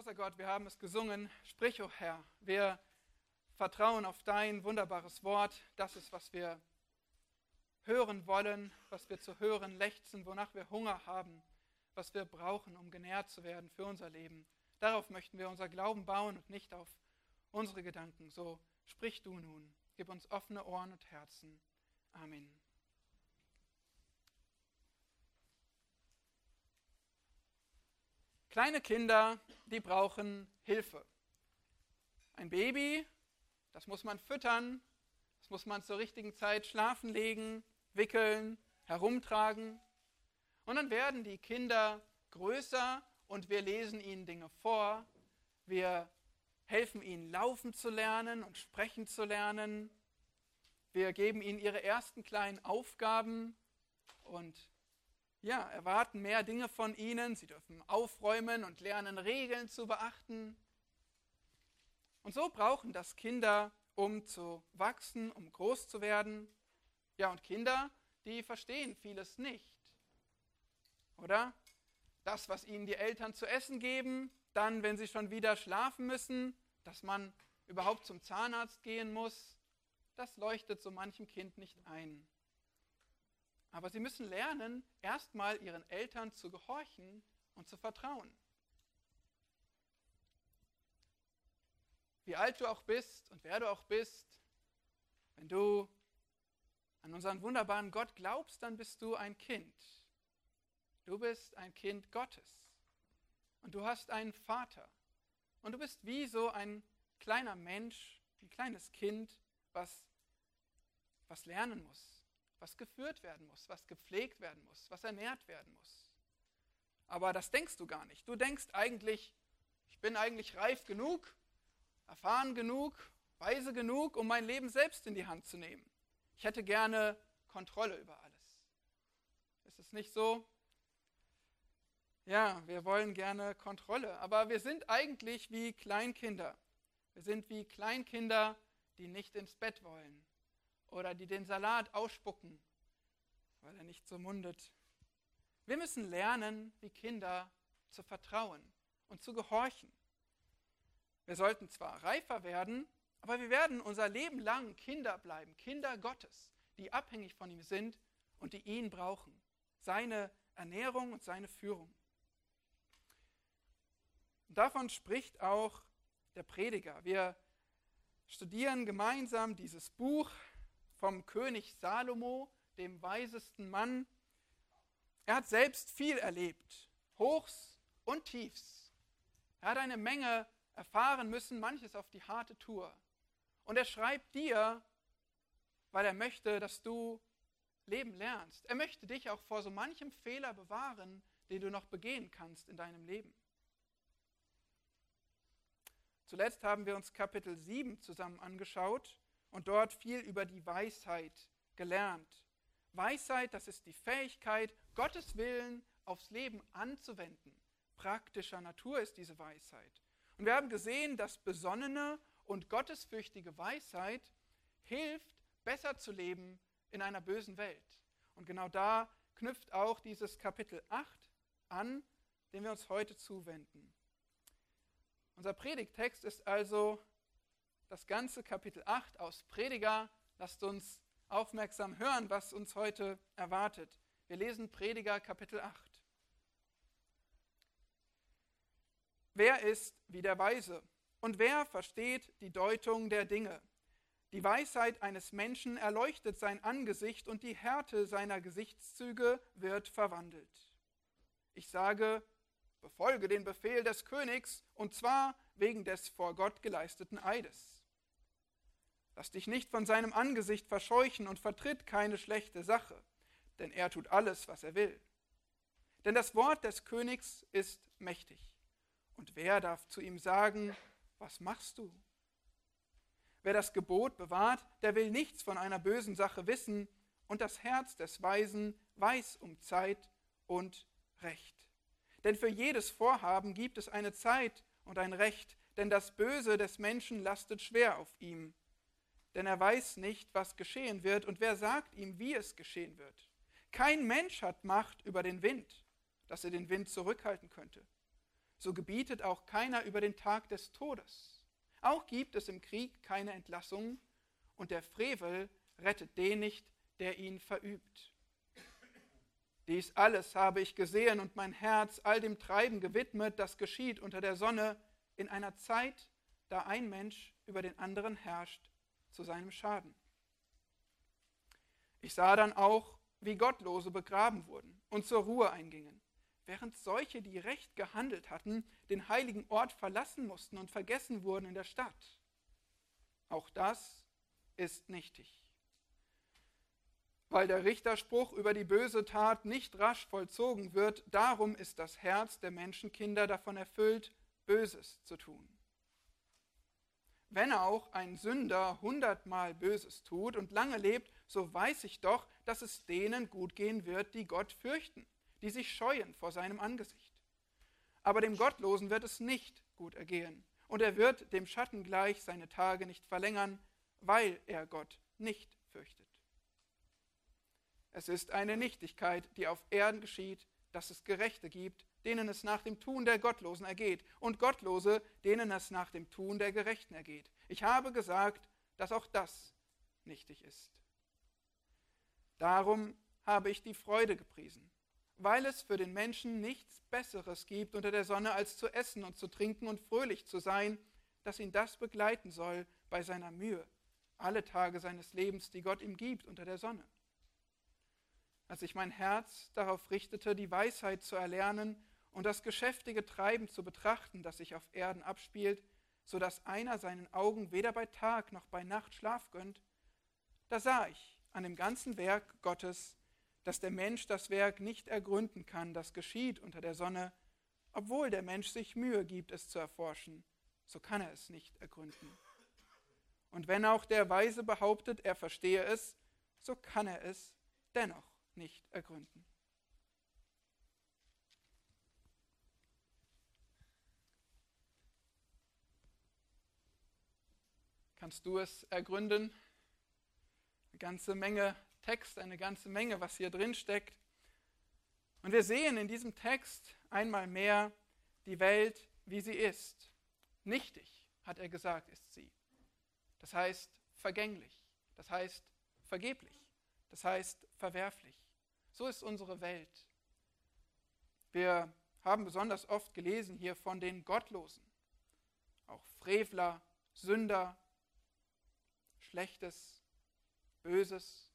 Großer Gott, wir haben es gesungen. Sprich, o oh Herr. Wir vertrauen auf dein wunderbares Wort. Das ist, was wir hören wollen, was wir zu hören lechzen, wonach wir Hunger haben, was wir brauchen, um genährt zu werden für unser Leben. Darauf möchten wir unser Glauben bauen und nicht auf unsere Gedanken. So sprich du nun. Gib uns offene Ohren und Herzen. Amen. Kleine Kinder, die brauchen Hilfe. Ein Baby, das muss man füttern, das muss man zur richtigen Zeit schlafen legen, wickeln, herumtragen. Und dann werden die Kinder größer und wir lesen ihnen Dinge vor. Wir helfen ihnen laufen zu lernen und sprechen zu lernen. Wir geben ihnen ihre ersten kleinen Aufgaben und ja, erwarten mehr Dinge von ihnen. Sie dürfen aufräumen und lernen, Regeln zu beachten. Und so brauchen das Kinder, um zu wachsen, um groß zu werden. Ja, und Kinder, die verstehen vieles nicht. Oder? Das, was ihnen die Eltern zu essen geben, dann, wenn sie schon wieder schlafen müssen, dass man überhaupt zum Zahnarzt gehen muss, das leuchtet so manchem Kind nicht ein. Aber sie müssen lernen, erstmal ihren Eltern zu gehorchen und zu vertrauen. Wie alt du auch bist und wer du auch bist, wenn du an unseren wunderbaren Gott glaubst, dann bist du ein Kind. Du bist ein Kind Gottes. Und du hast einen Vater. Und du bist wie so ein kleiner Mensch, ein kleines Kind, was, was lernen muss, was geführt werden muss, was gepflegt werden muss, was ernährt werden muss. Aber das denkst du gar nicht. Du denkst eigentlich, ich bin eigentlich reif genug, erfahren genug, weise genug, um mein Leben selbst in die Hand zu nehmen. Ich hätte gerne Kontrolle über alles. Ist es nicht so? Ja, wir wollen gerne Kontrolle, aber wir sind eigentlich wie Kleinkinder. Wir sind wie Kleinkinder, die nicht ins Bett wollen, oder die den Salat ausspucken, weil er nicht so mundet. Wir müssen lernen, wie Kinder zu vertrauen und zu gehorchen. Wir sollten zwar reifer werden, aber wir werden unser Leben lang Kinder bleiben, Kinder Gottes, die abhängig von ihm sind und die ihn brauchen, seine Ernährung und seine Führung. Und davon spricht auch der Prediger. Wir studieren gemeinsam dieses Buch vom König Salomo, dem weisesten Mann. Er hat selbst viel erlebt, Hochs und Tiefs. Er hat eine Menge erfahren müssen, manches auf die harte Tour. Und er schreibt dir, weil er möchte, dass du Leben lernst. Er möchte dich auch vor so manchem Fehler bewahren, den du noch begehen kannst in deinem Leben. Zuletzt haben wir uns Kapitel 7 zusammen angeschaut und dort viel über die Weisheit gelernt. Weisheit, das ist die Fähigkeit, Gottes Willen aufs Leben anzuwenden. Praktischer Natur ist diese Weisheit. Und wir haben gesehen, dass besonnene und gottesfürchtige Weisheit hilft, besser zu leben in einer bösen Welt. Und genau da knüpft auch dieses Kapitel 8 an, dem wir uns heute zuwenden. Unser Predigtext ist also das ganze Kapitel 8 aus Prediger. Lasst uns aufmerksam hören, was uns heute erwartet. Wir lesen Prediger Kapitel 8. Wer ist wie der Weise? Und wer versteht die Deutung der Dinge? Die Weisheit eines Menschen erleuchtet sein Angesicht und die Härte seiner Gesichtszüge wird verwandelt. Ich sage, befolge den Befehl des Königs, und zwar wegen des vor Gott geleisteten Eides. Lass dich nicht von seinem Angesicht verscheuchen und vertritt keine schlechte Sache, denn er tut alles, was er will. Denn das Wort des Königs ist mächtig. Und wer darf zu ihm sagen, was machst du? Wer das Gebot bewahrt, der will nichts von einer bösen Sache wissen, und das Herz des Weisen weiß um Zeit und Recht. Denn für jedes Vorhaben gibt es eine Zeit und ein Recht, denn das Böse des Menschen lastet schwer auf ihm denn er weiß nicht, was geschehen wird und wer sagt ihm, wie es geschehen wird. Kein Mensch hat Macht über den Wind, dass er den Wind zurückhalten könnte. so gebietet auch keiner über den Tag des Todes. Auch gibt es im Krieg keine Entlassung, und der Frevel rettet den nicht, der ihn verübt. Dies alles habe ich gesehen und mein Herz all dem Treiben gewidmet, das geschieht unter der Sonne in einer Zeit, da ein Mensch über den anderen herrscht, zu seinem Schaden. Ich sah dann auch, wie Gottlose begraben wurden und zur Ruhe eingingen, während solche, die recht gehandelt hatten, den heiligen Ort verlassen mussten und vergessen wurden in der Stadt. Auch das ist nichtig weil der Richterspruch über die böse Tat nicht rasch vollzogen wird, darum ist das Herz der Menschenkinder davon erfüllt, Böses zu tun. Wenn auch ein Sünder hundertmal Böses tut und lange lebt, so weiß ich doch, dass es denen gut gehen wird, die Gott fürchten, die sich scheuen vor seinem Angesicht. Aber dem Gottlosen wird es nicht gut ergehen, und er wird dem Schatten gleich seine Tage nicht verlängern, weil er Gott nicht fürchtet. Es ist eine Nichtigkeit, die auf Erden geschieht, dass es Gerechte gibt, denen es nach dem Tun der Gottlosen ergeht, und Gottlose, denen es nach dem Tun der Gerechten ergeht. Ich habe gesagt, dass auch das nichtig ist. Darum habe ich die Freude gepriesen, weil es für den Menschen nichts Besseres gibt unter der Sonne, als zu essen und zu trinken und fröhlich zu sein, dass ihn das begleiten soll bei seiner Mühe, alle Tage seines Lebens, die Gott ihm gibt unter der Sonne als ich mein Herz darauf richtete, die Weisheit zu erlernen und das geschäftige Treiben zu betrachten, das sich auf Erden abspielt, so dass einer seinen Augen weder bei Tag noch bei Nacht Schlaf gönnt, da sah ich an dem ganzen Werk Gottes, dass der Mensch das Werk nicht ergründen kann, das geschieht unter der Sonne, obwohl der Mensch sich Mühe gibt, es zu erforschen, so kann er es nicht ergründen. Und wenn auch der Weise behauptet, er verstehe es, so kann er es dennoch nicht ergründen. Kannst du es ergründen? Eine ganze Menge Text, eine ganze Menge, was hier drin steckt. Und wir sehen in diesem Text einmal mehr die Welt, wie sie ist. Nichtig, hat er gesagt, ist sie. Das heißt vergänglich, das heißt vergeblich, das heißt verwerflich. So ist unsere Welt. Wir haben besonders oft gelesen hier von den Gottlosen, auch Frevler, Sünder, Schlechtes, Böses.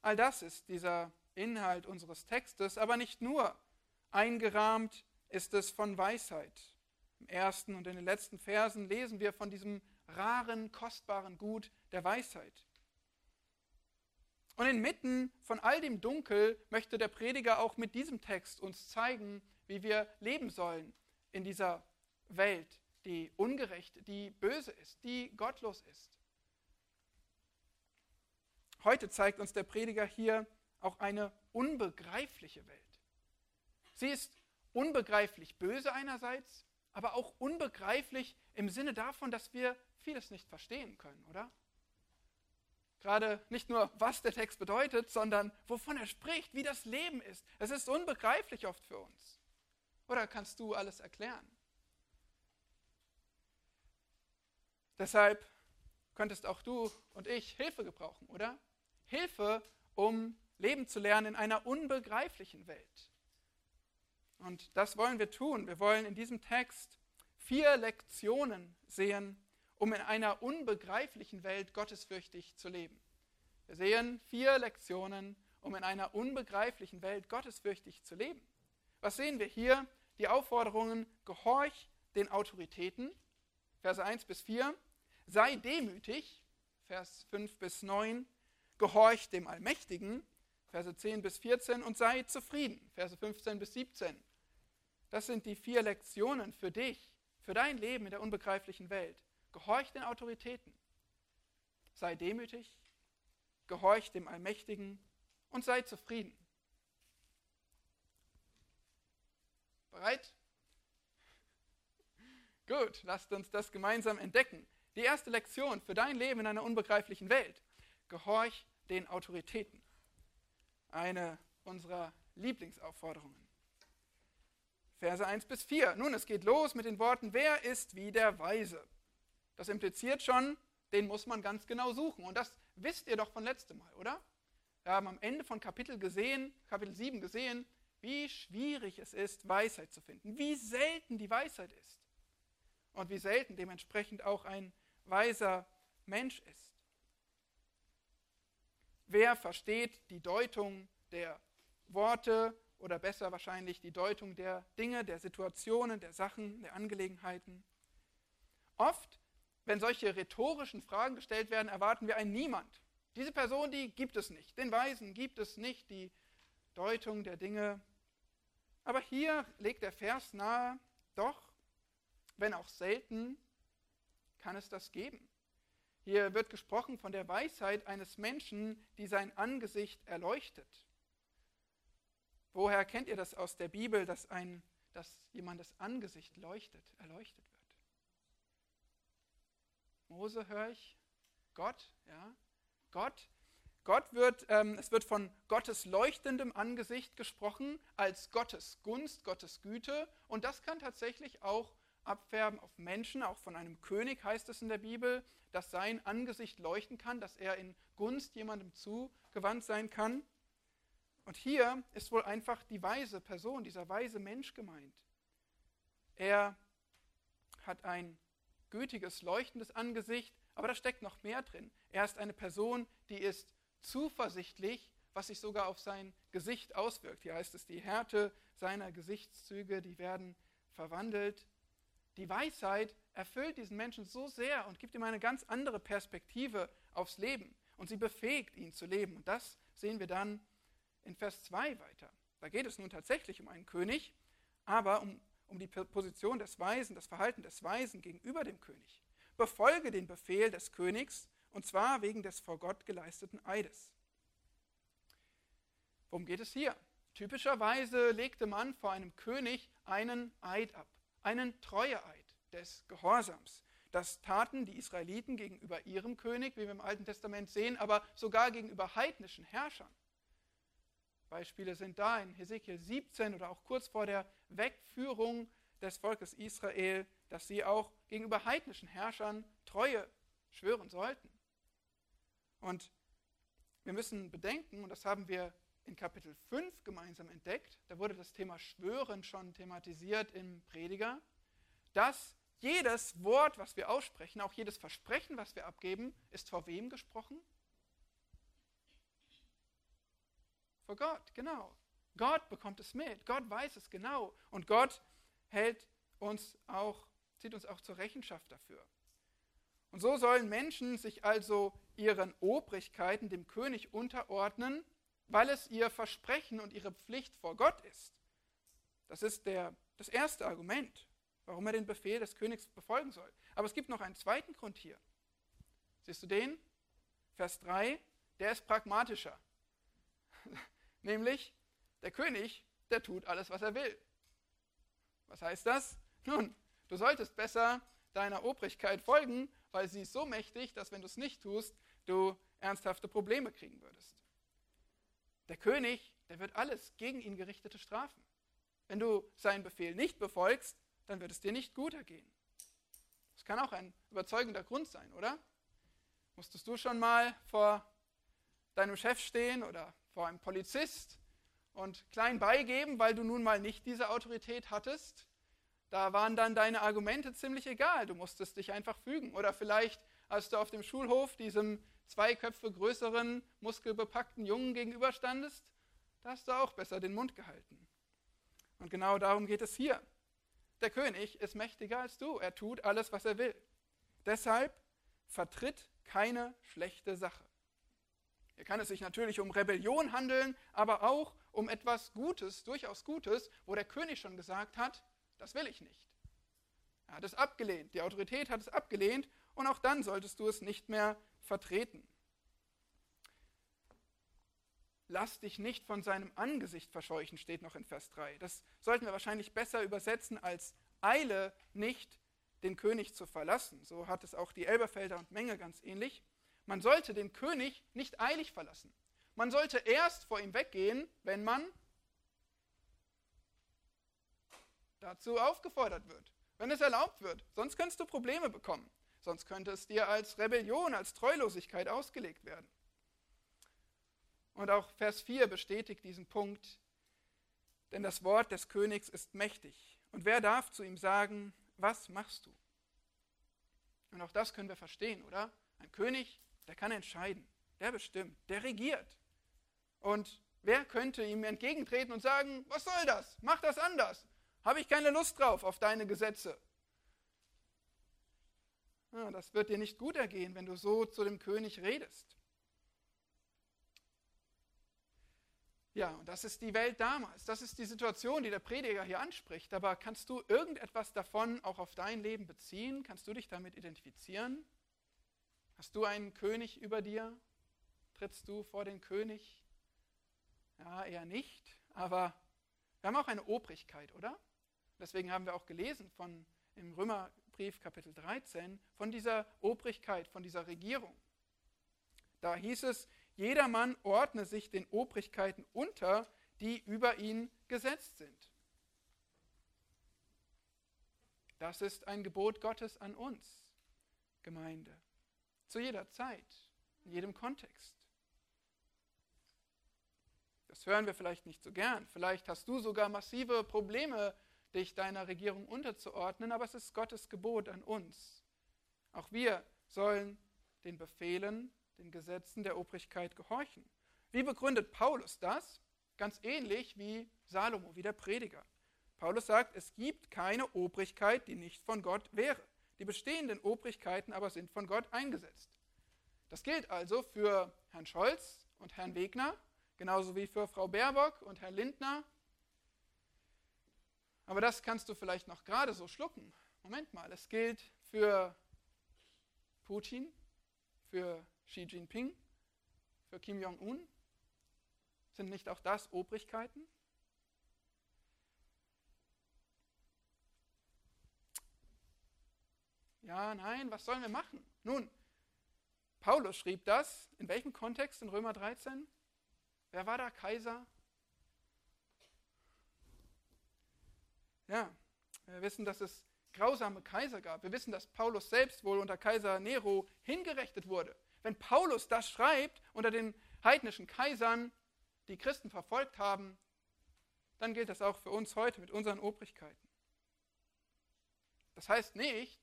All das ist dieser Inhalt unseres Textes, aber nicht nur. Eingerahmt ist es von Weisheit. Im ersten und in den letzten Versen lesen wir von diesem raren, kostbaren Gut der Weisheit. Und inmitten von all dem Dunkel möchte der Prediger auch mit diesem Text uns zeigen, wie wir leben sollen in dieser Welt, die ungerecht, die böse ist, die gottlos ist. Heute zeigt uns der Prediger hier auch eine unbegreifliche Welt. Sie ist unbegreiflich böse einerseits, aber auch unbegreiflich im Sinne davon, dass wir vieles nicht verstehen können, oder? Gerade nicht nur, was der Text bedeutet, sondern wovon er spricht, wie das Leben ist. Es ist unbegreiflich oft für uns. Oder kannst du alles erklären? Deshalb könntest auch du und ich Hilfe gebrauchen, oder? Hilfe, um leben zu lernen in einer unbegreiflichen Welt. Und das wollen wir tun. Wir wollen in diesem Text vier Lektionen sehen, um in einer unbegreiflichen Welt gottesfürchtig zu leben. Wir sehen vier Lektionen, um in einer unbegreiflichen Welt gottesfürchtig zu leben. Was sehen wir hier? Die Aufforderungen, gehorch den Autoritäten, Verse 1 bis 4, sei demütig, Vers 5 bis 9, gehorch dem Allmächtigen, Verse 10 bis 14 und sei zufrieden, Verse 15 bis 17. Das sind die vier Lektionen für dich, für dein Leben in der unbegreiflichen Welt. Gehorch den Autoritäten. Sei demütig, gehorch dem Allmächtigen und sei zufrieden. Bereit? Gut, lasst uns das gemeinsam entdecken. Die erste Lektion für dein Leben in einer unbegreiflichen Welt. Gehorch den Autoritäten. Eine unserer Lieblingsaufforderungen. Verse 1 bis 4. Nun, es geht los mit den Worten, wer ist wie der Weise? Das impliziert schon, den muss man ganz genau suchen. Und das wisst ihr doch von letztem Mal, oder? Wir haben am Ende von Kapitel gesehen, Kapitel 7 gesehen, wie schwierig es ist, Weisheit zu finden, wie selten die Weisheit ist und wie selten dementsprechend auch ein weiser Mensch ist. Wer versteht die Deutung der Worte oder besser wahrscheinlich die Deutung der Dinge, der Situationen, der Sachen, der Angelegenheiten? Oft, wenn solche rhetorischen Fragen gestellt werden, erwarten wir ein Niemand. Diese Person, die gibt es nicht. Den Weisen gibt es nicht, die Deutung der Dinge aber hier legt der Vers nahe, doch, wenn auch selten, kann es das geben. Hier wird gesprochen von der Weisheit eines Menschen, die sein Angesicht erleuchtet. Woher kennt ihr das aus der Bibel, dass, ein, dass jemandes Angesicht leuchtet, erleuchtet wird? Mose höre ich, Gott, ja, Gott Gott wird, ähm, es wird von Gottes leuchtendem Angesicht gesprochen, als Gottes Gunst, Gottes Güte. Und das kann tatsächlich auch abfärben auf Menschen. Auch von einem König heißt es in der Bibel, dass sein Angesicht leuchten kann, dass er in Gunst jemandem zugewandt sein kann. Und hier ist wohl einfach die weise Person, dieser weise Mensch gemeint. Er hat ein gütiges, leuchtendes Angesicht, aber da steckt noch mehr drin. Er ist eine Person, die ist zuversichtlich, was sich sogar auf sein Gesicht auswirkt. Hier heißt es, die Härte seiner Gesichtszüge, die werden verwandelt. Die Weisheit erfüllt diesen Menschen so sehr und gibt ihm eine ganz andere Perspektive aufs Leben. Und sie befähigt ihn zu leben. Und das sehen wir dann in Vers 2 weiter. Da geht es nun tatsächlich um einen König, aber um, um die Position des Weisen, das Verhalten des Weisen gegenüber dem König. Befolge den Befehl des Königs und zwar wegen des vor Gott geleisteten Eides. Worum geht es hier? Typischerweise legte man vor einem König einen Eid ab, einen Treueeid des Gehorsams. Das taten die Israeliten gegenüber ihrem König, wie wir im Alten Testament sehen, aber sogar gegenüber heidnischen Herrschern. Beispiele sind da in Hesekiel 17 oder auch kurz vor der Wegführung des Volkes Israel, dass sie auch gegenüber heidnischen Herrschern Treue schwören sollten. Und wir müssen bedenken, und das haben wir in Kapitel 5 gemeinsam entdeckt, da wurde das Thema Schwören schon thematisiert im Prediger, dass jedes Wort, was wir aussprechen, auch jedes Versprechen, was wir abgeben, ist vor wem gesprochen? Vor Gott, genau. Gott bekommt es mit, Gott weiß es genau und Gott hält uns auch, zieht uns auch zur Rechenschaft dafür. Und so sollen Menschen sich also ihren Obrigkeiten dem König unterordnen, weil es ihr Versprechen und ihre Pflicht vor Gott ist. Das ist der, das erste Argument, warum er den Befehl des Königs befolgen soll. Aber es gibt noch einen zweiten Grund hier. Siehst du den? Vers 3, der ist pragmatischer. Nämlich, der König, der tut alles, was er will. Was heißt das? Nun, du solltest besser deiner Obrigkeit folgen, weil sie ist so mächtig, dass wenn du es nicht tust, du ernsthafte Probleme kriegen würdest. Der König, der wird alles gegen ihn gerichtete strafen. Wenn du seinen Befehl nicht befolgst, dann wird es dir nicht gut ergehen. Das kann auch ein überzeugender Grund sein, oder? Musstest du schon mal vor deinem Chef stehen oder vor einem Polizist und klein beigeben, weil du nun mal nicht diese Autorität hattest? Da waren dann deine Argumente ziemlich egal. Du musstest dich einfach fügen. Oder vielleicht, als du auf dem Schulhof diesem zwei Köpfe größeren, muskelbepackten Jungen gegenüberstandest, da hast du auch besser den Mund gehalten. Und genau darum geht es hier. Der König ist mächtiger als du. Er tut alles, was er will. Deshalb vertritt keine schlechte Sache. Hier kann es sich natürlich um Rebellion handeln, aber auch um etwas Gutes, durchaus Gutes, wo der König schon gesagt hat, das will ich nicht. Er hat es abgelehnt. Die Autorität hat es abgelehnt und auch dann solltest du es nicht mehr vertreten. Lass dich nicht von seinem Angesicht verscheuchen, steht noch in Vers 3. Das sollten wir wahrscheinlich besser übersetzen als Eile nicht, den König zu verlassen. So hat es auch die Elberfelder und Menge ganz ähnlich. Man sollte den König nicht eilig verlassen. Man sollte erst vor ihm weggehen, wenn man dazu aufgefordert wird, wenn es erlaubt wird. Sonst könntest du Probleme bekommen. Sonst könnte es dir als Rebellion, als Treulosigkeit ausgelegt werden. Und auch Vers 4 bestätigt diesen Punkt, denn das Wort des Königs ist mächtig. Und wer darf zu ihm sagen, was machst du? Und auch das können wir verstehen, oder? Ein König, der kann entscheiden, der bestimmt, der regiert. Und wer könnte ihm entgegentreten und sagen, was soll das? Mach das anders. Habe ich keine Lust drauf auf deine Gesetze. Ja, das wird dir nicht gut ergehen, wenn du so zu dem König redest. Ja, und das ist die Welt damals. Das ist die Situation, die der Prediger hier anspricht. Aber kannst du irgendetwas davon auch auf dein Leben beziehen? Kannst du dich damit identifizieren? Hast du einen König über dir? Trittst du vor den König? Ja, eher nicht. Aber wir haben auch eine Obrigkeit, oder? Deswegen haben wir auch gelesen von im Römerbrief Kapitel 13 von dieser Obrigkeit, von dieser Regierung. Da hieß es, jedermann ordne sich den Obrigkeiten unter, die über ihn gesetzt sind. Das ist ein Gebot Gottes an uns, Gemeinde, zu jeder Zeit, in jedem Kontext. Das hören wir vielleicht nicht so gern. Vielleicht hast du sogar massive Probleme, dich deiner Regierung unterzuordnen, aber es ist Gottes Gebot an uns. Auch wir sollen den Befehlen den Gesetzen der Obrigkeit gehorchen. Wie begründet Paulus das? Ganz ähnlich wie Salomo, wie der Prediger. Paulus sagt, es gibt keine Obrigkeit, die nicht von Gott wäre. Die bestehenden Obrigkeiten aber sind von Gott eingesetzt. Das gilt also für Herrn Scholz und Herrn Wegner, genauso wie für Frau Baerbock und Herrn Lindner. Aber das kannst du vielleicht noch gerade so schlucken. Moment mal, es gilt für Putin, für Xi Jinping, für Kim Jong-un? Sind nicht auch das Obrigkeiten? Ja, nein, was sollen wir machen? Nun, Paulus schrieb das. In welchem Kontext in Römer 13? Wer war da Kaiser? Ja, wir wissen, dass es grausame Kaiser gab. Wir wissen, dass Paulus selbst wohl unter Kaiser Nero hingerichtet wurde. Wenn Paulus das schreibt unter den heidnischen Kaisern, die Christen verfolgt haben, dann gilt das auch für uns heute mit unseren Obrigkeiten. Das heißt nicht,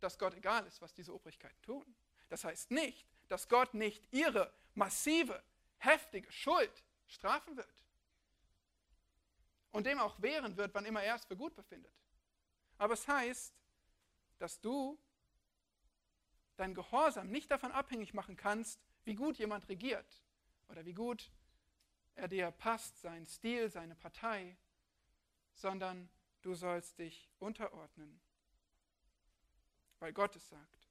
dass Gott egal ist, was diese Obrigkeiten tun. Das heißt nicht, dass Gott nicht ihre massive, heftige Schuld strafen wird und dem auch wehren wird, wann immer er es für gut befindet. Aber es heißt, dass du dein Gehorsam nicht davon abhängig machen kannst, wie gut jemand regiert oder wie gut er dir passt, sein Stil, seine Partei, sondern du sollst dich unterordnen, weil Gott es sagt.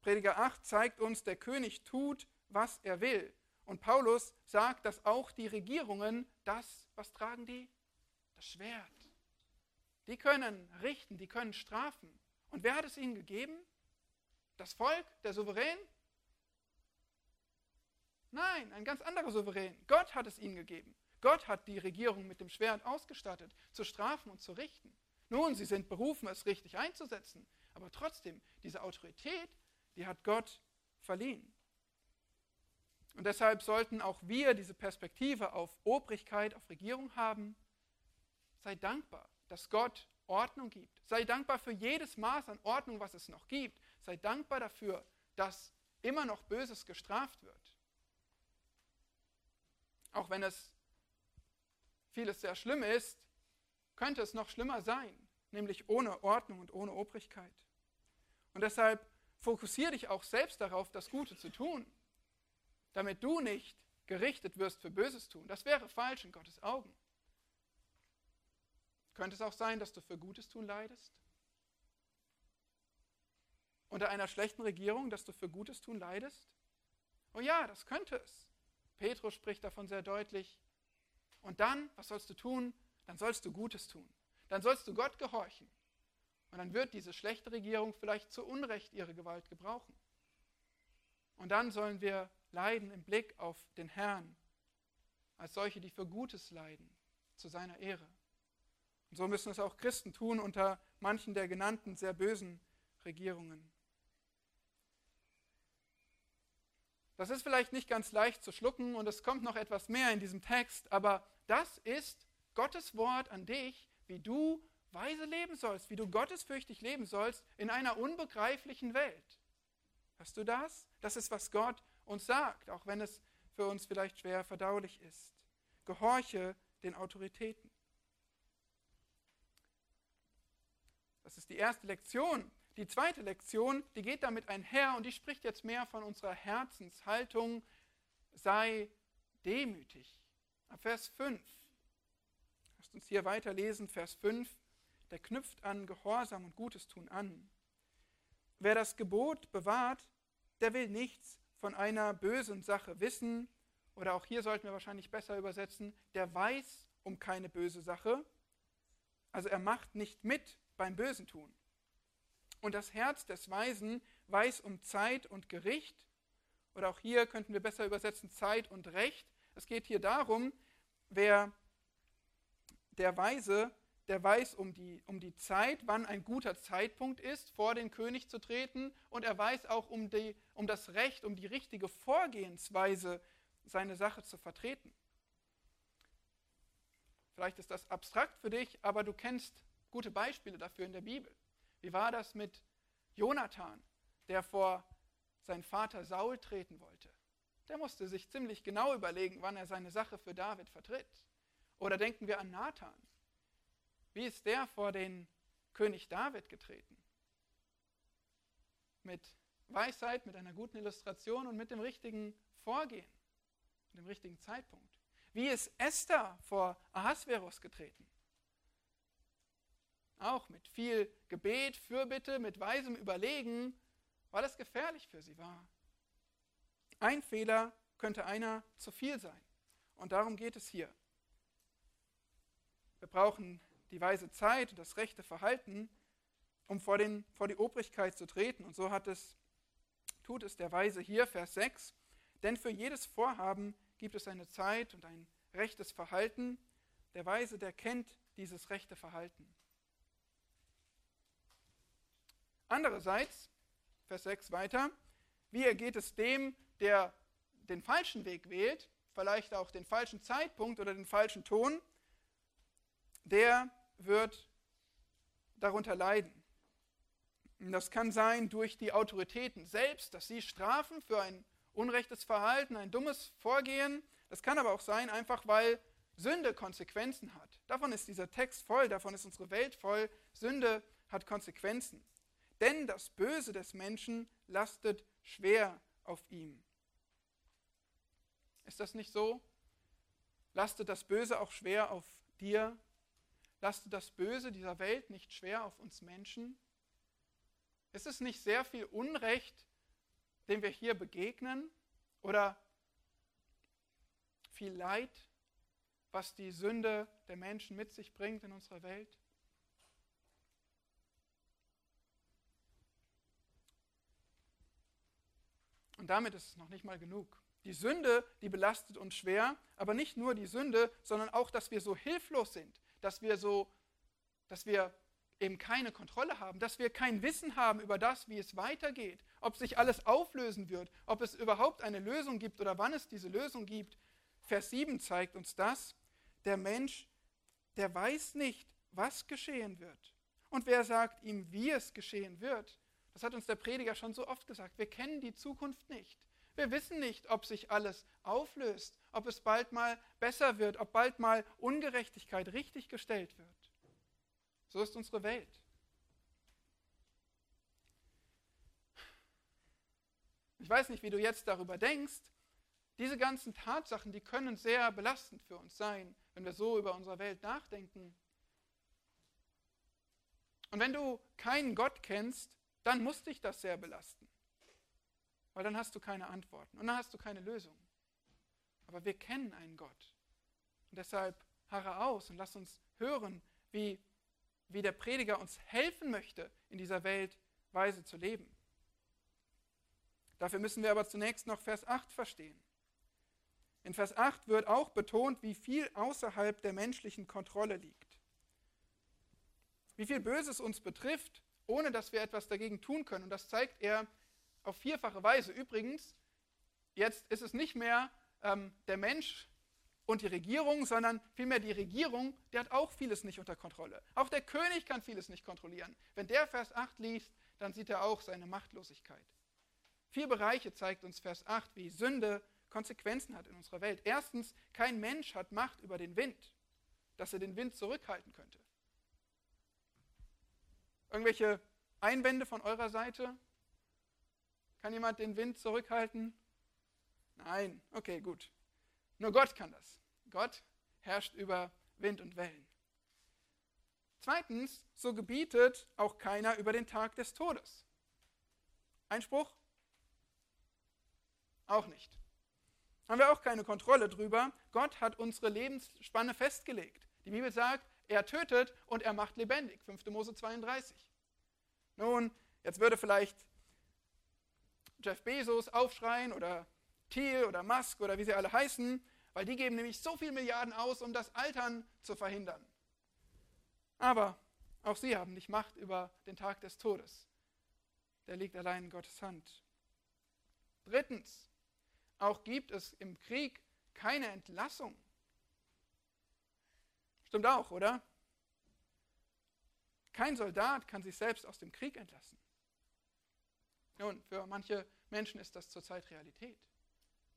Prediger 8 zeigt uns, der König tut, was er will. Und Paulus sagt, dass auch die Regierungen das, was tragen die? Das Schwert. Die können richten, die können strafen. Und wer hat es ihnen gegeben? Das Volk, der Souverän? Nein, ein ganz anderer Souverän. Gott hat es ihnen gegeben. Gott hat die Regierung mit dem Schwert ausgestattet, zu strafen und zu richten. Nun, sie sind berufen, es richtig einzusetzen, aber trotzdem, diese Autorität, die hat Gott verliehen. Und deshalb sollten auch wir diese Perspektive auf Obrigkeit, auf Regierung haben. Sei dankbar, dass Gott Ordnung gibt. Sei dankbar für jedes Maß an Ordnung, was es noch gibt. Sei dankbar dafür, dass immer noch Böses gestraft wird. Auch wenn es vieles sehr schlimm ist, könnte es noch schlimmer sein, nämlich ohne Ordnung und ohne Obrigkeit. Und deshalb fokussiere dich auch selbst darauf, das Gute zu tun, damit du nicht gerichtet wirst für Böses tun. Das wäre falsch in Gottes Augen. Könnte es auch sein, dass du für Gutes tun leidest? Unter einer schlechten Regierung, dass du für Gutes tun leidest? Oh ja, das könnte es. Petrus spricht davon sehr deutlich. Und dann, was sollst du tun? Dann sollst du Gutes tun. Dann sollst du Gott gehorchen. Und dann wird diese schlechte Regierung vielleicht zu Unrecht ihre Gewalt gebrauchen. Und dann sollen wir leiden im Blick auf den Herrn, als solche, die für Gutes leiden, zu seiner Ehre. So müssen es auch Christen tun unter manchen der genannten sehr bösen Regierungen. Das ist vielleicht nicht ganz leicht zu schlucken und es kommt noch etwas mehr in diesem Text, aber das ist Gottes Wort an dich, wie du weise leben sollst, wie du gottesfürchtig leben sollst in einer unbegreiflichen Welt. Hast du das? Das ist, was Gott uns sagt, auch wenn es für uns vielleicht schwer verdaulich ist. Gehorche den Autoritäten. Das ist die erste Lektion. Die zweite Lektion, die geht damit einher und die spricht jetzt mehr von unserer Herzenshaltung. Sei demütig. Ab Vers 5. Lasst uns hier weiterlesen, Vers 5. Der knüpft an Gehorsam und Gutes tun an. Wer das Gebot bewahrt, der will nichts von einer bösen Sache wissen, oder auch hier sollten wir wahrscheinlich besser übersetzen, der weiß um keine böse Sache. Also er macht nicht mit beim Bösen tun. Und das Herz des Weisen weiß um Zeit und Gericht. Oder auch hier könnten wir besser übersetzen Zeit und Recht. Es geht hier darum, wer der Weise, der weiß um die, um die Zeit, wann ein guter Zeitpunkt ist, vor den König zu treten. Und er weiß auch um, die, um das Recht, um die richtige Vorgehensweise, seine Sache zu vertreten. Vielleicht ist das abstrakt für dich, aber du kennst gute Beispiele dafür in der Bibel. Wie war das mit Jonathan, der vor seinen Vater Saul treten wollte? Der musste sich ziemlich genau überlegen, wann er seine Sache für David vertritt. Oder denken wir an Nathan. Wie ist der vor den König David getreten? Mit Weisheit, mit einer guten Illustration und mit dem richtigen Vorgehen, mit dem richtigen Zeitpunkt. Wie ist Esther vor Ahasverus getreten? Auch mit viel Gebet, Fürbitte, mit weisem Überlegen, weil es gefährlich für sie war. Ein Fehler könnte einer zu viel sein. Und darum geht es hier. Wir brauchen die weise Zeit und das rechte Verhalten, um vor, den, vor die Obrigkeit zu treten. Und so hat es, tut es der Weise hier, Vers 6. Denn für jedes Vorhaben gibt es eine Zeit und ein rechtes Verhalten. Der Weise, der kennt dieses rechte Verhalten. Andererseits, Vers 6 weiter, wie ergeht es dem, der den falschen Weg wählt, vielleicht auch den falschen Zeitpunkt oder den falschen Ton, der wird darunter leiden. Das kann sein durch die Autoritäten selbst, dass sie strafen für ein unrechtes Verhalten, ein dummes Vorgehen. Das kann aber auch sein, einfach weil Sünde Konsequenzen hat. Davon ist dieser Text voll, davon ist unsere Welt voll. Sünde hat Konsequenzen. Denn das Böse des Menschen lastet schwer auf ihm. Ist das nicht so? Lastet das Böse auch schwer auf dir? Lastet das Böse dieser Welt nicht schwer auf uns Menschen? Ist es nicht sehr viel Unrecht, dem wir hier begegnen? Oder viel Leid, was die Sünde der Menschen mit sich bringt in unserer Welt? Und damit ist es noch nicht mal genug. Die Sünde, die belastet uns schwer, aber nicht nur die Sünde, sondern auch, dass wir so hilflos sind, dass wir so, dass wir eben keine Kontrolle haben, dass wir kein Wissen haben über das, wie es weitergeht, ob sich alles auflösen wird, ob es überhaupt eine Lösung gibt oder wann es diese Lösung gibt. Vers 7 zeigt uns das. Der Mensch, der weiß nicht, was geschehen wird. Und wer sagt ihm, wie es geschehen wird? Das hat uns der Prediger schon so oft gesagt. Wir kennen die Zukunft nicht. Wir wissen nicht, ob sich alles auflöst, ob es bald mal besser wird, ob bald mal Ungerechtigkeit richtig gestellt wird. So ist unsere Welt. Ich weiß nicht, wie du jetzt darüber denkst. Diese ganzen Tatsachen, die können sehr belastend für uns sein, wenn wir so über unsere Welt nachdenken. Und wenn du keinen Gott kennst, dann muss dich das sehr belasten. Weil dann hast du keine Antworten und dann hast du keine Lösung. Aber wir kennen einen Gott. Und deshalb harre aus und lass uns hören, wie, wie der Prediger uns helfen möchte, in dieser Welt weise zu leben. Dafür müssen wir aber zunächst noch Vers 8 verstehen. In Vers 8 wird auch betont, wie viel außerhalb der menschlichen Kontrolle liegt. wie viel Böses uns betrifft, ohne dass wir etwas dagegen tun können. Und das zeigt er auf vierfache Weise. Übrigens, jetzt ist es nicht mehr ähm, der Mensch und die Regierung, sondern vielmehr die Regierung, die hat auch vieles nicht unter Kontrolle. Auch der König kann vieles nicht kontrollieren. Wenn der Vers 8 liest, dann sieht er auch seine Machtlosigkeit. Vier Bereiche zeigt uns Vers 8, wie Sünde Konsequenzen hat in unserer Welt. Erstens, kein Mensch hat Macht über den Wind, dass er den Wind zurückhalten könnte. Irgendwelche Einwände von eurer Seite? Kann jemand den Wind zurückhalten? Nein, okay, gut. Nur Gott kann das. Gott herrscht über Wind und Wellen. Zweitens, so gebietet auch keiner über den Tag des Todes. Einspruch? Auch nicht. Haben wir auch keine Kontrolle drüber. Gott hat unsere Lebensspanne festgelegt. Die Bibel sagt, er tötet und er macht lebendig. 5. Mose 32. Nun, jetzt würde vielleicht Jeff Bezos aufschreien oder Thiel oder Musk oder wie sie alle heißen, weil die geben nämlich so viele Milliarden aus, um das Altern zu verhindern. Aber auch sie haben nicht Macht über den Tag des Todes. Der liegt allein in Gottes Hand. Drittens, auch gibt es im Krieg keine Entlassung. Stimmt auch, oder? Kein Soldat kann sich selbst aus dem Krieg entlassen. Nun, für manche Menschen ist das zurzeit Realität.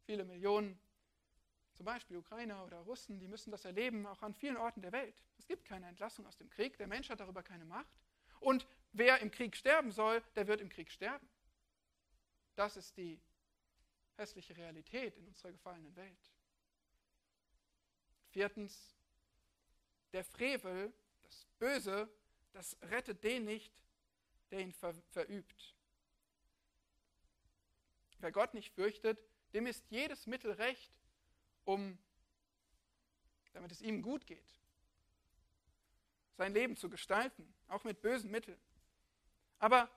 Viele Millionen, zum Beispiel Ukrainer oder Russen, die müssen das erleben, auch an vielen Orten der Welt. Es gibt keine Entlassung aus dem Krieg, der Mensch hat darüber keine Macht. Und wer im Krieg sterben soll, der wird im Krieg sterben. Das ist die hässliche Realität in unserer gefallenen Welt. Viertens, der Frevel, das Böse, das rettet den nicht, der ihn ver verübt. Wer Gott nicht fürchtet, dem ist jedes Mittel recht, um, damit es ihm gut geht, sein Leben zu gestalten, auch mit bösen Mitteln. Aber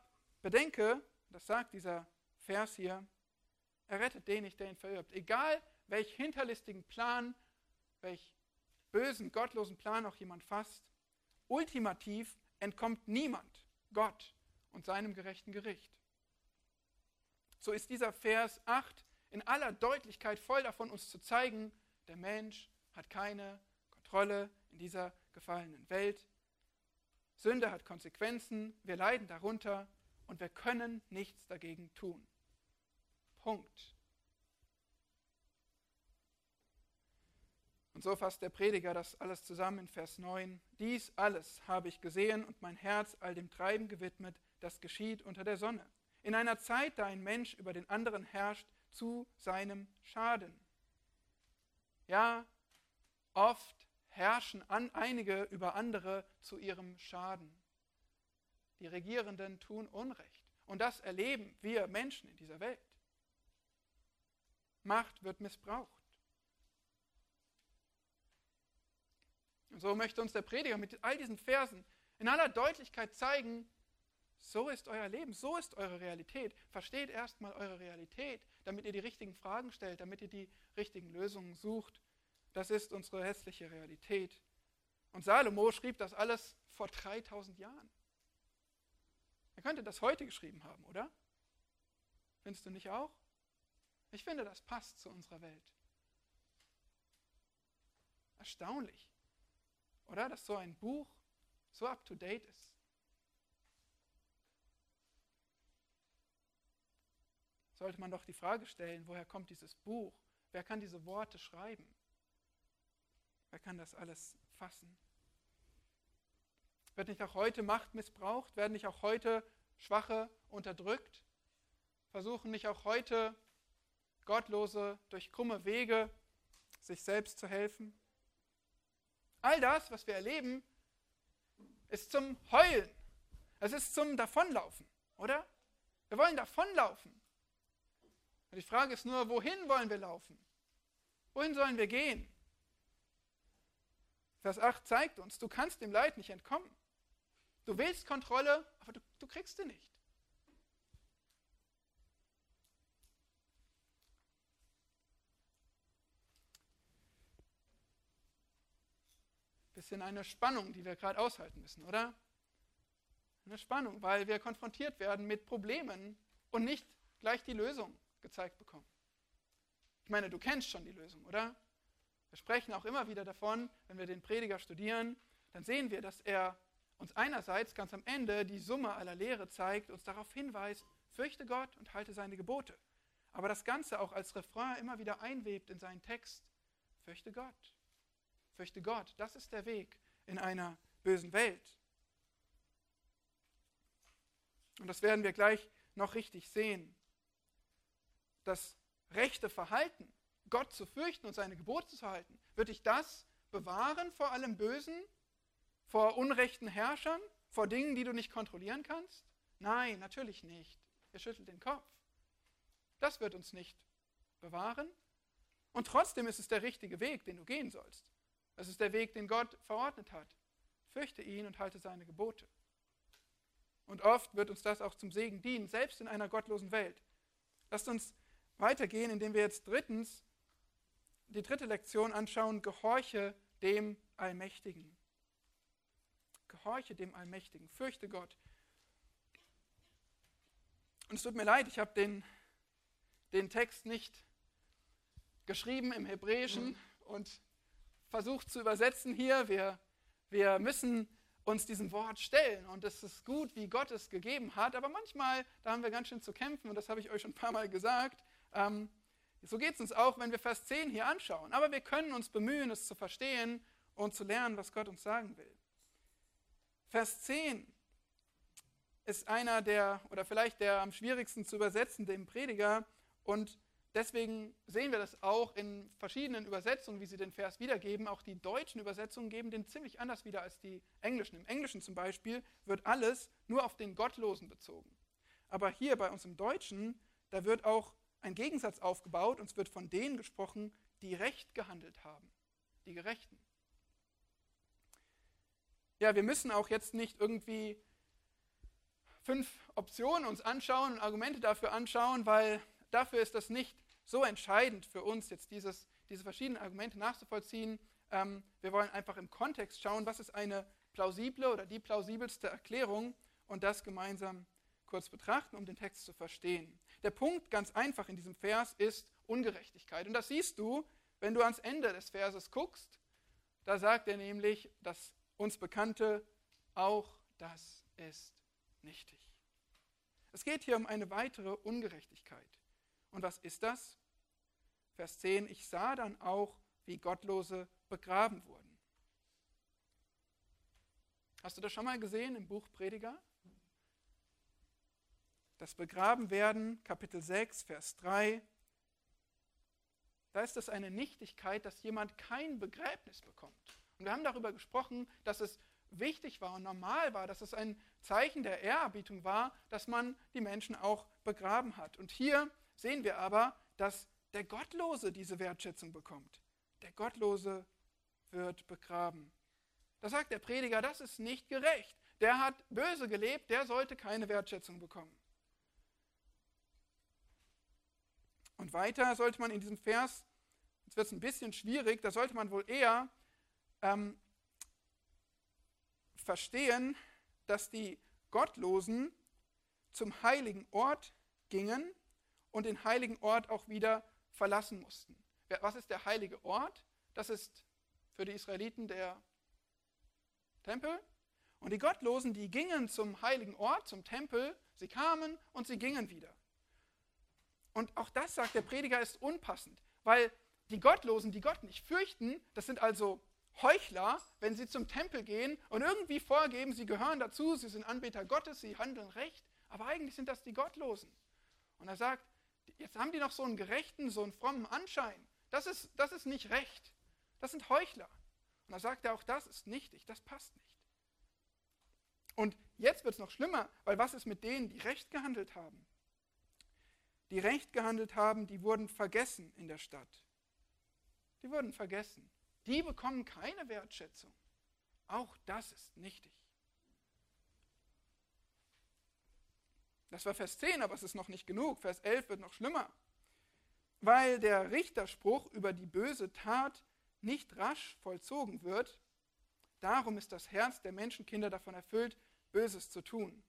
bedenke, das sagt dieser Vers hier, er rettet den nicht, der ihn verirrt. Egal, welch hinterlistigen Plan, welch bösen, gottlosen Plan auch jemand fasst, ultimativ entkommt niemand Gott und seinem gerechten Gericht. So ist dieser Vers 8 in aller Deutlichkeit voll davon, uns zu zeigen, der Mensch hat keine Kontrolle in dieser gefallenen Welt. Sünde hat Konsequenzen, wir leiden darunter und wir können nichts dagegen tun. Punkt. Und so fasst der Prediger das alles zusammen in Vers 9. Dies alles habe ich gesehen und mein Herz all dem Treiben gewidmet, das geschieht unter der Sonne. In einer Zeit, da ein Mensch über den anderen herrscht, zu seinem Schaden. Ja, oft herrschen an einige über andere zu ihrem Schaden. Die Regierenden tun Unrecht. Und das erleben wir Menschen in dieser Welt. Macht wird missbraucht. Und so möchte uns der Prediger mit all diesen Versen in aller Deutlichkeit zeigen, so ist euer Leben, so ist eure Realität. Versteht erstmal eure Realität, damit ihr die richtigen Fragen stellt, damit ihr die richtigen Lösungen sucht. Das ist unsere hässliche Realität. Und Salomo schrieb das alles vor 3000 Jahren. Er könnte das heute geschrieben haben, oder? Findest du nicht auch? Ich finde, das passt zu unserer Welt. Erstaunlich, oder? Dass so ein Buch so up-to-date ist. Sollte man doch die Frage stellen, woher kommt dieses Buch? Wer kann diese Worte schreiben? Wer kann das alles fassen? Wird nicht auch heute Macht missbraucht? Werden nicht auch heute Schwache unterdrückt? Versuchen nicht auch heute Gottlose durch krumme Wege sich selbst zu helfen. All das, was wir erleben, ist zum Heulen. Es ist zum Davonlaufen, oder? Wir wollen davonlaufen. Und die Frage ist nur, wohin wollen wir laufen? Wohin sollen wir gehen? Vers 8 zeigt uns, du kannst dem Leid nicht entkommen. Du willst Kontrolle, aber du, du kriegst sie nicht. bisschen eine Spannung, die wir gerade aushalten müssen, oder? Eine Spannung, weil wir konfrontiert werden mit Problemen und nicht gleich die Lösung gezeigt bekommen. Ich meine, du kennst schon die Lösung, oder? Wir sprechen auch immer wieder davon, wenn wir den Prediger studieren, dann sehen wir, dass er uns einerseits ganz am Ende die Summe aller Lehre zeigt, uns darauf hinweist, fürchte Gott und halte seine Gebote. Aber das Ganze auch als Refrain immer wieder einwebt in seinen Text, fürchte Gott. Fürchte Gott, das ist der Weg in einer bösen Welt. Und das werden wir gleich noch richtig sehen. Das rechte Verhalten, Gott zu fürchten und seine Gebote zu halten, wird dich das bewahren vor allem Bösen, vor unrechten Herrschern, vor Dingen, die du nicht kontrollieren kannst? Nein, natürlich nicht. Er schüttelt den Kopf. Das wird uns nicht bewahren. Und trotzdem ist es der richtige Weg, den du gehen sollst. Es ist der Weg, den Gott verordnet hat. Fürchte ihn und halte seine Gebote. Und oft wird uns das auch zum Segen dienen, selbst in einer gottlosen Welt. Lasst uns weitergehen, indem wir jetzt drittens die dritte Lektion anschauen, gehorche dem Allmächtigen. Gehorche dem Allmächtigen, fürchte Gott. Und es tut mir leid, ich habe den, den Text nicht geschrieben im Hebräischen und versucht zu übersetzen hier. Wir, wir müssen uns diesem Wort stellen. Und es ist gut, wie Gott es gegeben hat. Aber manchmal, da haben wir ganz schön zu kämpfen. Und das habe ich euch schon ein paar Mal gesagt. Ähm, so geht es uns auch, wenn wir Vers 10 hier anschauen. Aber wir können uns bemühen, es zu verstehen und zu lernen, was Gott uns sagen will. Vers 10 ist einer der, oder vielleicht der am schwierigsten zu übersetzende im Prediger. Und Deswegen sehen wir das auch in verschiedenen Übersetzungen, wie sie den Vers wiedergeben. Auch die deutschen Übersetzungen geben den ziemlich anders wieder als die englischen. Im Englischen zum Beispiel wird alles nur auf den Gottlosen bezogen. Aber hier bei uns im Deutschen, da wird auch ein Gegensatz aufgebaut und es wird von denen gesprochen, die recht gehandelt haben, die Gerechten. Ja, wir müssen auch jetzt nicht irgendwie fünf Optionen uns anschauen und Argumente dafür anschauen, weil dafür ist das nicht so entscheidend für uns, jetzt dieses, diese verschiedenen Argumente nachzuvollziehen. Ähm, wir wollen einfach im Kontext schauen, was ist eine plausible oder die plausibelste Erklärung und das gemeinsam kurz betrachten, um den Text zu verstehen. Der Punkt ganz einfach in diesem Vers ist Ungerechtigkeit. Und das siehst du, wenn du ans Ende des Verses guckst. Da sagt er nämlich, das uns Bekannte, auch das ist nichtig. Es geht hier um eine weitere Ungerechtigkeit. Und was ist das? Vers 10, ich sah dann auch, wie Gottlose begraben wurden. Hast du das schon mal gesehen im Buch Prediger? Das Begrabenwerden, Kapitel 6, Vers 3. Da ist es eine Nichtigkeit, dass jemand kein Begräbnis bekommt. Und wir haben darüber gesprochen, dass es wichtig war und normal war, dass es ein Zeichen der Ehrerbietung war, dass man die Menschen auch begraben hat. Und hier sehen wir aber, dass der Gottlose diese Wertschätzung bekommt. Der Gottlose wird begraben. Da sagt der Prediger, das ist nicht gerecht. Der hat böse gelebt, der sollte keine Wertschätzung bekommen. Und weiter sollte man in diesem Vers, jetzt wird es ein bisschen schwierig, da sollte man wohl eher ähm, verstehen, dass die Gottlosen zum heiligen Ort gingen und den heiligen Ort auch wieder verlassen mussten. Was ist der heilige Ort? Das ist für die Israeliten der Tempel. Und die Gottlosen, die gingen zum heiligen Ort, zum Tempel, sie kamen und sie gingen wieder. Und auch das, sagt der Prediger, ist unpassend, weil die Gottlosen, die Gott nicht fürchten, das sind also Heuchler, wenn sie zum Tempel gehen und irgendwie vorgeben, sie gehören dazu, sie sind Anbeter Gottes, sie handeln recht, aber eigentlich sind das die Gottlosen. Und er sagt, Jetzt haben die noch so einen gerechten, so einen frommen Anschein. Das ist, das ist nicht recht. Das sind Heuchler. Und da sagt er auch, das ist nichtig, das passt nicht. Und jetzt wird es noch schlimmer, weil was ist mit denen, die recht gehandelt haben? Die recht gehandelt haben, die wurden vergessen in der Stadt. Die wurden vergessen. Die bekommen keine Wertschätzung. Auch das ist nichtig. Das war Vers 10, aber es ist noch nicht genug. Vers 11 wird noch schlimmer. Weil der Richterspruch über die böse Tat nicht rasch vollzogen wird, darum ist das Herz der Menschenkinder davon erfüllt, Böses zu tun.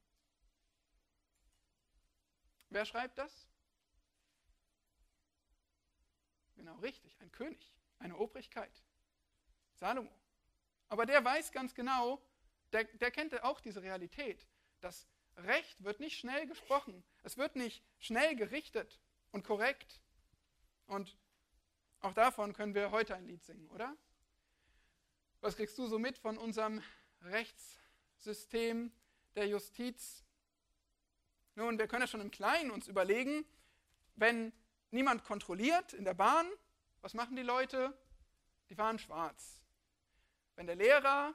Wer schreibt das? Genau richtig, ein König, eine Obrigkeit. Salomo. Aber der weiß ganz genau, der, der kennt auch diese Realität. Das Recht wird nicht schnell gesprochen, es wird nicht schnell gerichtet und korrekt. Und auch davon können wir heute ein Lied singen, oder? Was kriegst du so mit von unserem Rechtssystem der Justiz? Nun, wir können ja schon im Kleinen uns überlegen, wenn niemand kontrolliert in der Bahn, was machen die Leute? Die fahren schwarz. Wenn der Lehrer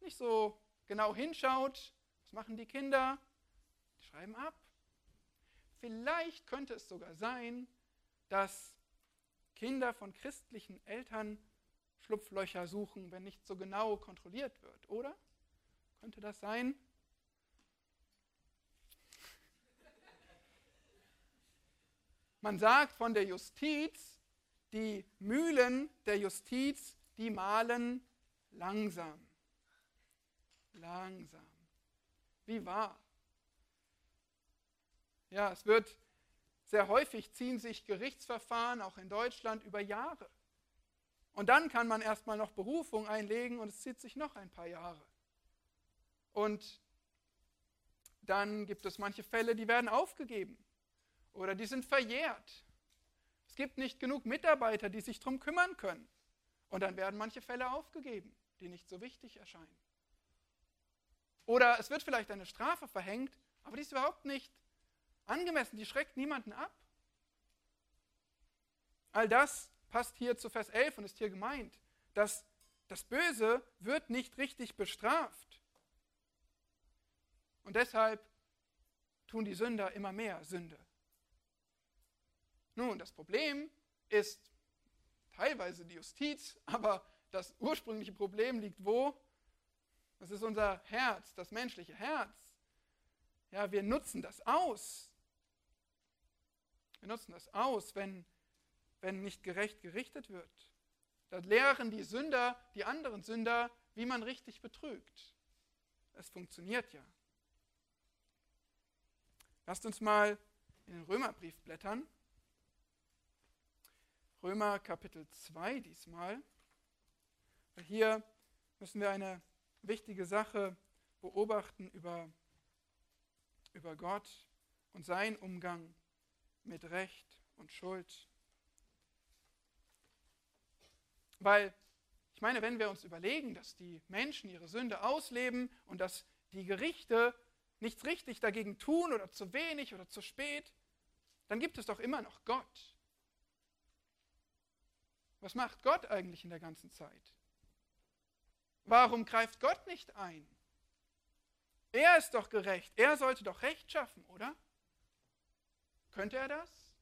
nicht so genau hinschaut, was machen die Kinder? Die schreiben ab. Vielleicht könnte es sogar sein, dass Kinder von christlichen Eltern Schlupflöcher suchen, wenn nicht so genau kontrolliert wird, oder? Könnte das sein? Man sagt von der Justiz, die Mühlen der Justiz, die mahlen langsam. Langsam. Wie wahr. Ja, es wird sehr häufig ziehen sich Gerichtsverfahren auch in Deutschland über Jahre. Und dann kann man erstmal noch Berufung einlegen und es zieht sich noch ein paar Jahre. Und dann gibt es manche Fälle, die werden aufgegeben oder die sind verjährt. Es gibt nicht genug Mitarbeiter, die sich darum kümmern können. Und dann werden manche Fälle aufgegeben, die nicht so wichtig erscheinen. Oder es wird vielleicht eine Strafe verhängt, aber die ist überhaupt nicht angemessen, die schreckt niemanden ab. All das passt hier zu Vers 11 und ist hier gemeint, dass das Böse wird nicht richtig bestraft. Und deshalb tun die Sünder immer mehr Sünde. Nun, das Problem ist teilweise die Justiz, aber das ursprüngliche Problem liegt wo? Das ist unser Herz, das menschliche Herz. Ja, wir nutzen das aus. Wir nutzen das aus, wenn, wenn nicht gerecht gerichtet wird. Da lehren die Sünder, die anderen Sünder, wie man richtig betrügt. Es funktioniert ja. Lasst uns mal in den Römerbrief blättern. Römer Kapitel 2 diesmal. Hier müssen wir eine wichtige Sache beobachten über, über Gott und seinen Umgang mit Recht und Schuld. Weil, ich meine, wenn wir uns überlegen, dass die Menschen ihre Sünde ausleben und dass die Gerichte nichts richtig dagegen tun oder zu wenig oder zu spät, dann gibt es doch immer noch Gott. Was macht Gott eigentlich in der ganzen Zeit? Warum greift Gott nicht ein? Er ist doch gerecht. Er sollte doch Recht schaffen, oder? Könnte er das?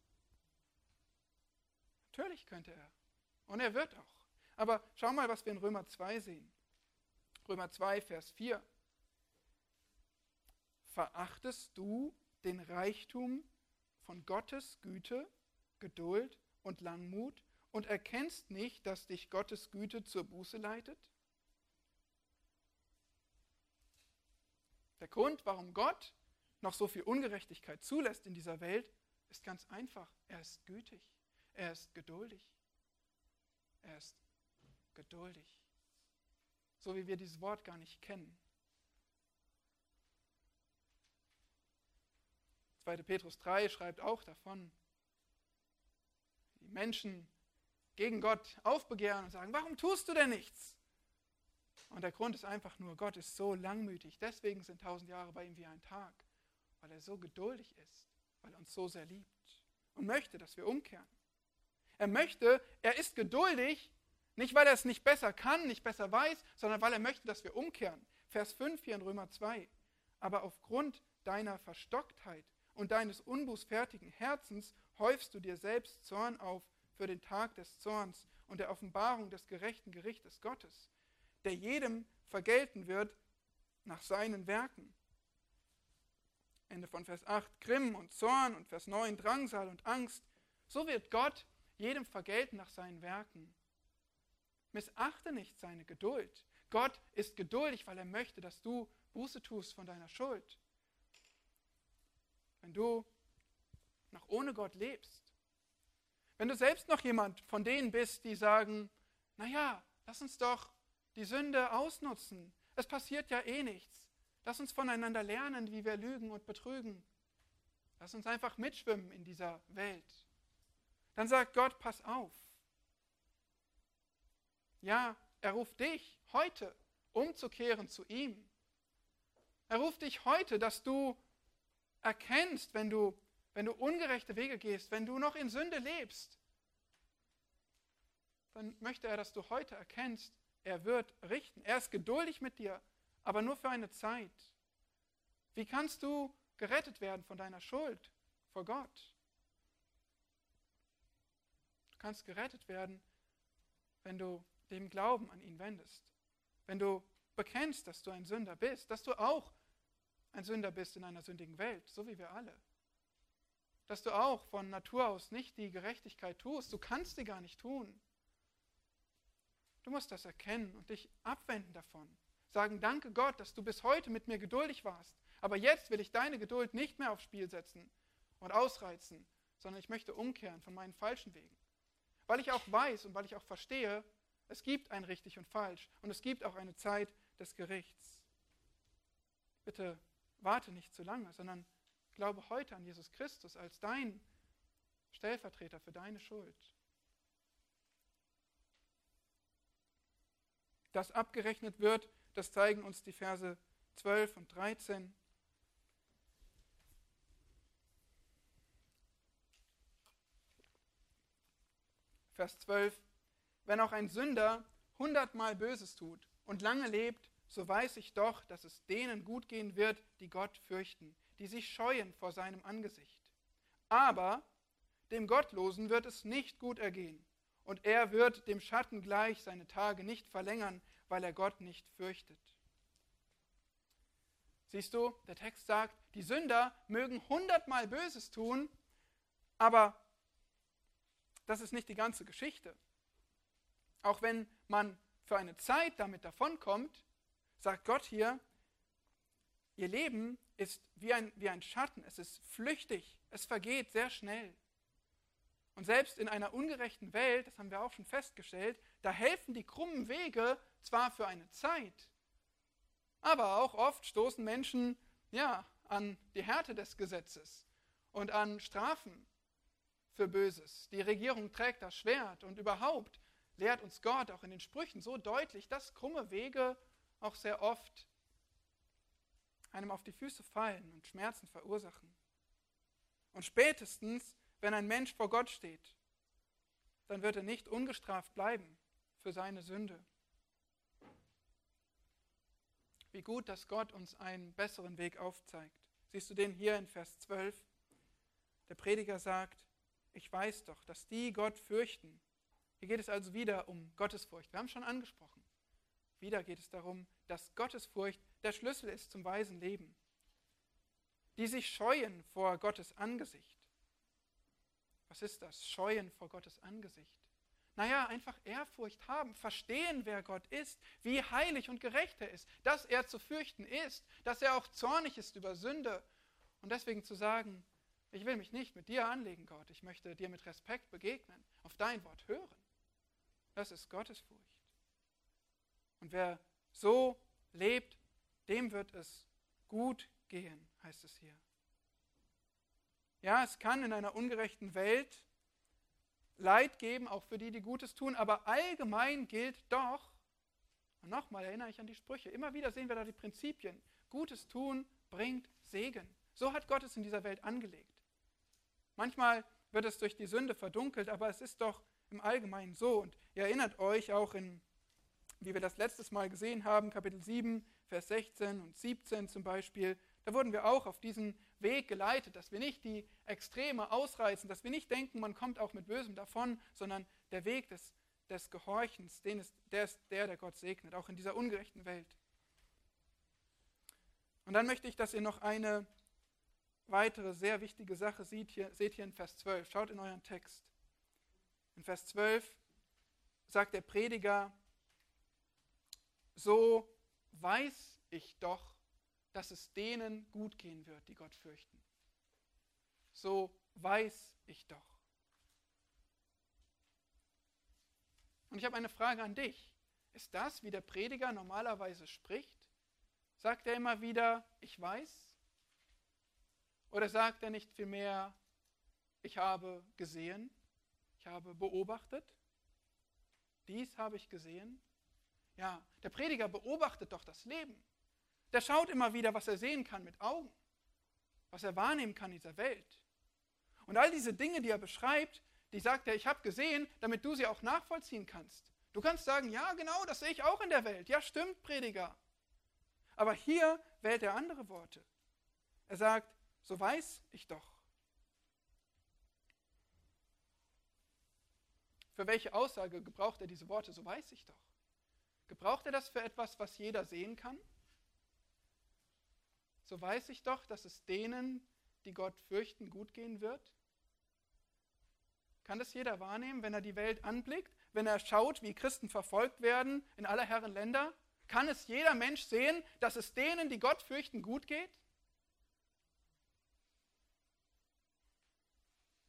Natürlich könnte er. Und er wird auch. Aber schau mal, was wir in Römer 2 sehen. Römer 2, Vers 4. Verachtest du den Reichtum von Gottes Güte, Geduld und Langmut, und erkennst nicht, dass dich Gottes Güte zur Buße leitet? Der Grund, warum Gott noch so viel Ungerechtigkeit zulässt in dieser Welt, ist ganz einfach. Er ist gütig. Er ist geduldig. Er ist geduldig. So wie wir dieses Wort gar nicht kennen. 2. Petrus 3 schreibt auch davon, die Menschen gegen Gott aufbegehren und sagen, warum tust du denn nichts? Und der Grund ist einfach nur, Gott ist so langmütig. Deswegen sind tausend Jahre bei ihm wie ein Tag, weil er so geduldig ist, weil er uns so sehr liebt und möchte, dass wir umkehren. Er möchte, er ist geduldig, nicht weil er es nicht besser kann, nicht besser weiß, sondern weil er möchte, dass wir umkehren. Vers 5 hier in Römer 2. Aber aufgrund deiner Verstocktheit und deines unbußfertigen Herzens häufst du dir selbst Zorn auf für den Tag des Zorns und der Offenbarung des gerechten Gerichtes Gottes, der jedem vergelten wird nach seinen Werken. Ende von Vers 8, Grimm und Zorn und Vers 9, Drangsal und Angst. So wird Gott jedem vergelten nach seinen Werken. Missachte nicht seine Geduld. Gott ist geduldig, weil er möchte, dass du Buße tust von deiner Schuld, wenn du noch ohne Gott lebst, wenn du selbst noch jemand von denen bist, die sagen, naja, lass uns doch die Sünde ausnutzen, es passiert ja eh nichts, lass uns voneinander lernen, wie wir lügen und betrügen, lass uns einfach mitschwimmen in dieser Welt, dann sagt Gott, pass auf. Ja, er ruft dich heute umzukehren zu ihm. Er ruft dich heute, dass du erkennst, wenn du, wenn du ungerechte Wege gehst, wenn du noch in Sünde lebst, dann möchte er, dass du heute erkennst, er wird richten. Er ist geduldig mit dir, aber nur für eine Zeit. Wie kannst du gerettet werden von deiner Schuld vor Gott? Du kannst gerettet werden, wenn du dem Glauben an ihn wendest. Wenn du bekennst, dass du ein Sünder bist, dass du auch ein Sünder bist in einer sündigen Welt, so wie wir alle. Dass du auch von Natur aus nicht die Gerechtigkeit tust, du kannst sie gar nicht tun. Du musst das erkennen und dich abwenden davon. Sagen, danke Gott, dass du bis heute mit mir geduldig warst. Aber jetzt will ich deine Geduld nicht mehr aufs Spiel setzen und ausreizen, sondern ich möchte umkehren von meinen falschen Wegen. Weil ich auch weiß und weil ich auch verstehe, es gibt ein richtig und falsch und es gibt auch eine Zeit des Gerichts. Bitte warte nicht zu lange, sondern glaube heute an Jesus Christus als dein Stellvertreter für deine Schuld. Dass abgerechnet wird, das zeigen uns die Verse 12 und 13. Vers 12. Wenn auch ein Sünder hundertmal Böses tut und lange lebt, so weiß ich doch, dass es denen gut gehen wird, die Gott fürchten, die sich scheuen vor seinem Angesicht. Aber dem Gottlosen wird es nicht gut ergehen, und er wird dem Schatten gleich seine Tage nicht verlängern, weil er Gott nicht fürchtet. Siehst du, der Text sagt, die Sünder mögen hundertmal Böses tun, aber das ist nicht die ganze Geschichte. Auch wenn man für eine Zeit damit davonkommt, sagt Gott hier, ihr Leben ist wie ein, wie ein Schatten, es ist flüchtig, es vergeht sehr schnell. Und selbst in einer ungerechten Welt, das haben wir auch schon festgestellt, da helfen die krummen Wege zwar für eine Zeit, aber auch oft stoßen Menschen ja, an die Härte des Gesetzes und an Strafen für Böses. Die Regierung trägt das Schwert und überhaupt lehrt uns Gott auch in den Sprüchen so deutlich, dass krumme Wege auch sehr oft einem auf die Füße fallen und Schmerzen verursachen. Und spätestens, wenn ein Mensch vor Gott steht, dann wird er nicht ungestraft bleiben für seine Sünde. Wie gut, dass Gott uns einen besseren Weg aufzeigt. Siehst du den hier in Vers 12? Der Prediger sagt, ich weiß doch, dass die Gott fürchten, hier geht es also wieder um Gottesfurcht. Wir haben es schon angesprochen. Wieder geht es darum, dass Gottesfurcht der Schlüssel ist zum weisen Leben. Die sich scheuen vor Gottes Angesicht. Was ist das? Scheuen vor Gottes Angesicht. Naja, einfach Ehrfurcht haben, verstehen, wer Gott ist, wie heilig und gerecht er ist, dass er zu fürchten ist, dass er auch zornig ist über Sünde. Und deswegen zu sagen, ich will mich nicht mit dir anlegen, Gott, ich möchte dir mit Respekt begegnen, auf dein Wort hören. Das ist Gottesfurcht. Und wer so lebt, dem wird es gut gehen, heißt es hier. Ja, es kann in einer ungerechten Welt Leid geben, auch für die, die Gutes tun, aber allgemein gilt doch, und nochmal erinnere ich an die Sprüche, immer wieder sehen wir da die Prinzipien. Gutes tun bringt Segen. So hat Gott es in dieser Welt angelegt. Manchmal wird es durch die Sünde verdunkelt, aber es ist doch im Allgemeinen so. Und ihr erinnert euch auch in, wie wir das letztes Mal gesehen haben, Kapitel 7, Vers 16 und 17 zum Beispiel, da wurden wir auch auf diesen Weg geleitet, dass wir nicht die Extreme ausreißen, dass wir nicht denken, man kommt auch mit Bösem davon, sondern der Weg des, des Gehorchens, den ist, der ist der, der Gott segnet, auch in dieser ungerechten Welt. Und dann möchte ich, dass ihr noch eine weitere sehr wichtige Sache seht hier, seht hier in Vers 12. Schaut in euren Text. In Vers 12 sagt der Prediger, so weiß ich doch, dass es denen gut gehen wird, die Gott fürchten. So weiß ich doch. Und ich habe eine Frage an dich. Ist das, wie der Prediger normalerweise spricht? Sagt er immer wieder, ich weiß? Oder sagt er nicht vielmehr, ich habe gesehen, ich habe beobachtet? Dies habe ich gesehen. Ja, der Prediger beobachtet doch das Leben. Der schaut immer wieder, was er sehen kann mit Augen, was er wahrnehmen kann in dieser Welt. Und all diese Dinge, die er beschreibt, die sagt er, ich habe gesehen, damit du sie auch nachvollziehen kannst. Du kannst sagen, ja, genau, das sehe ich auch in der Welt. Ja, stimmt, Prediger. Aber hier wählt er andere Worte. Er sagt, so weiß ich doch. Für welche Aussage gebraucht er diese Worte? So weiß ich doch. Gebraucht er das für etwas, was jeder sehen kann? So weiß ich doch, dass es denen, die Gott fürchten, gut gehen wird? Kann das jeder wahrnehmen, wenn er die Welt anblickt, wenn er schaut, wie Christen verfolgt werden in aller Herren Länder? Kann es jeder Mensch sehen, dass es denen, die Gott fürchten, gut geht?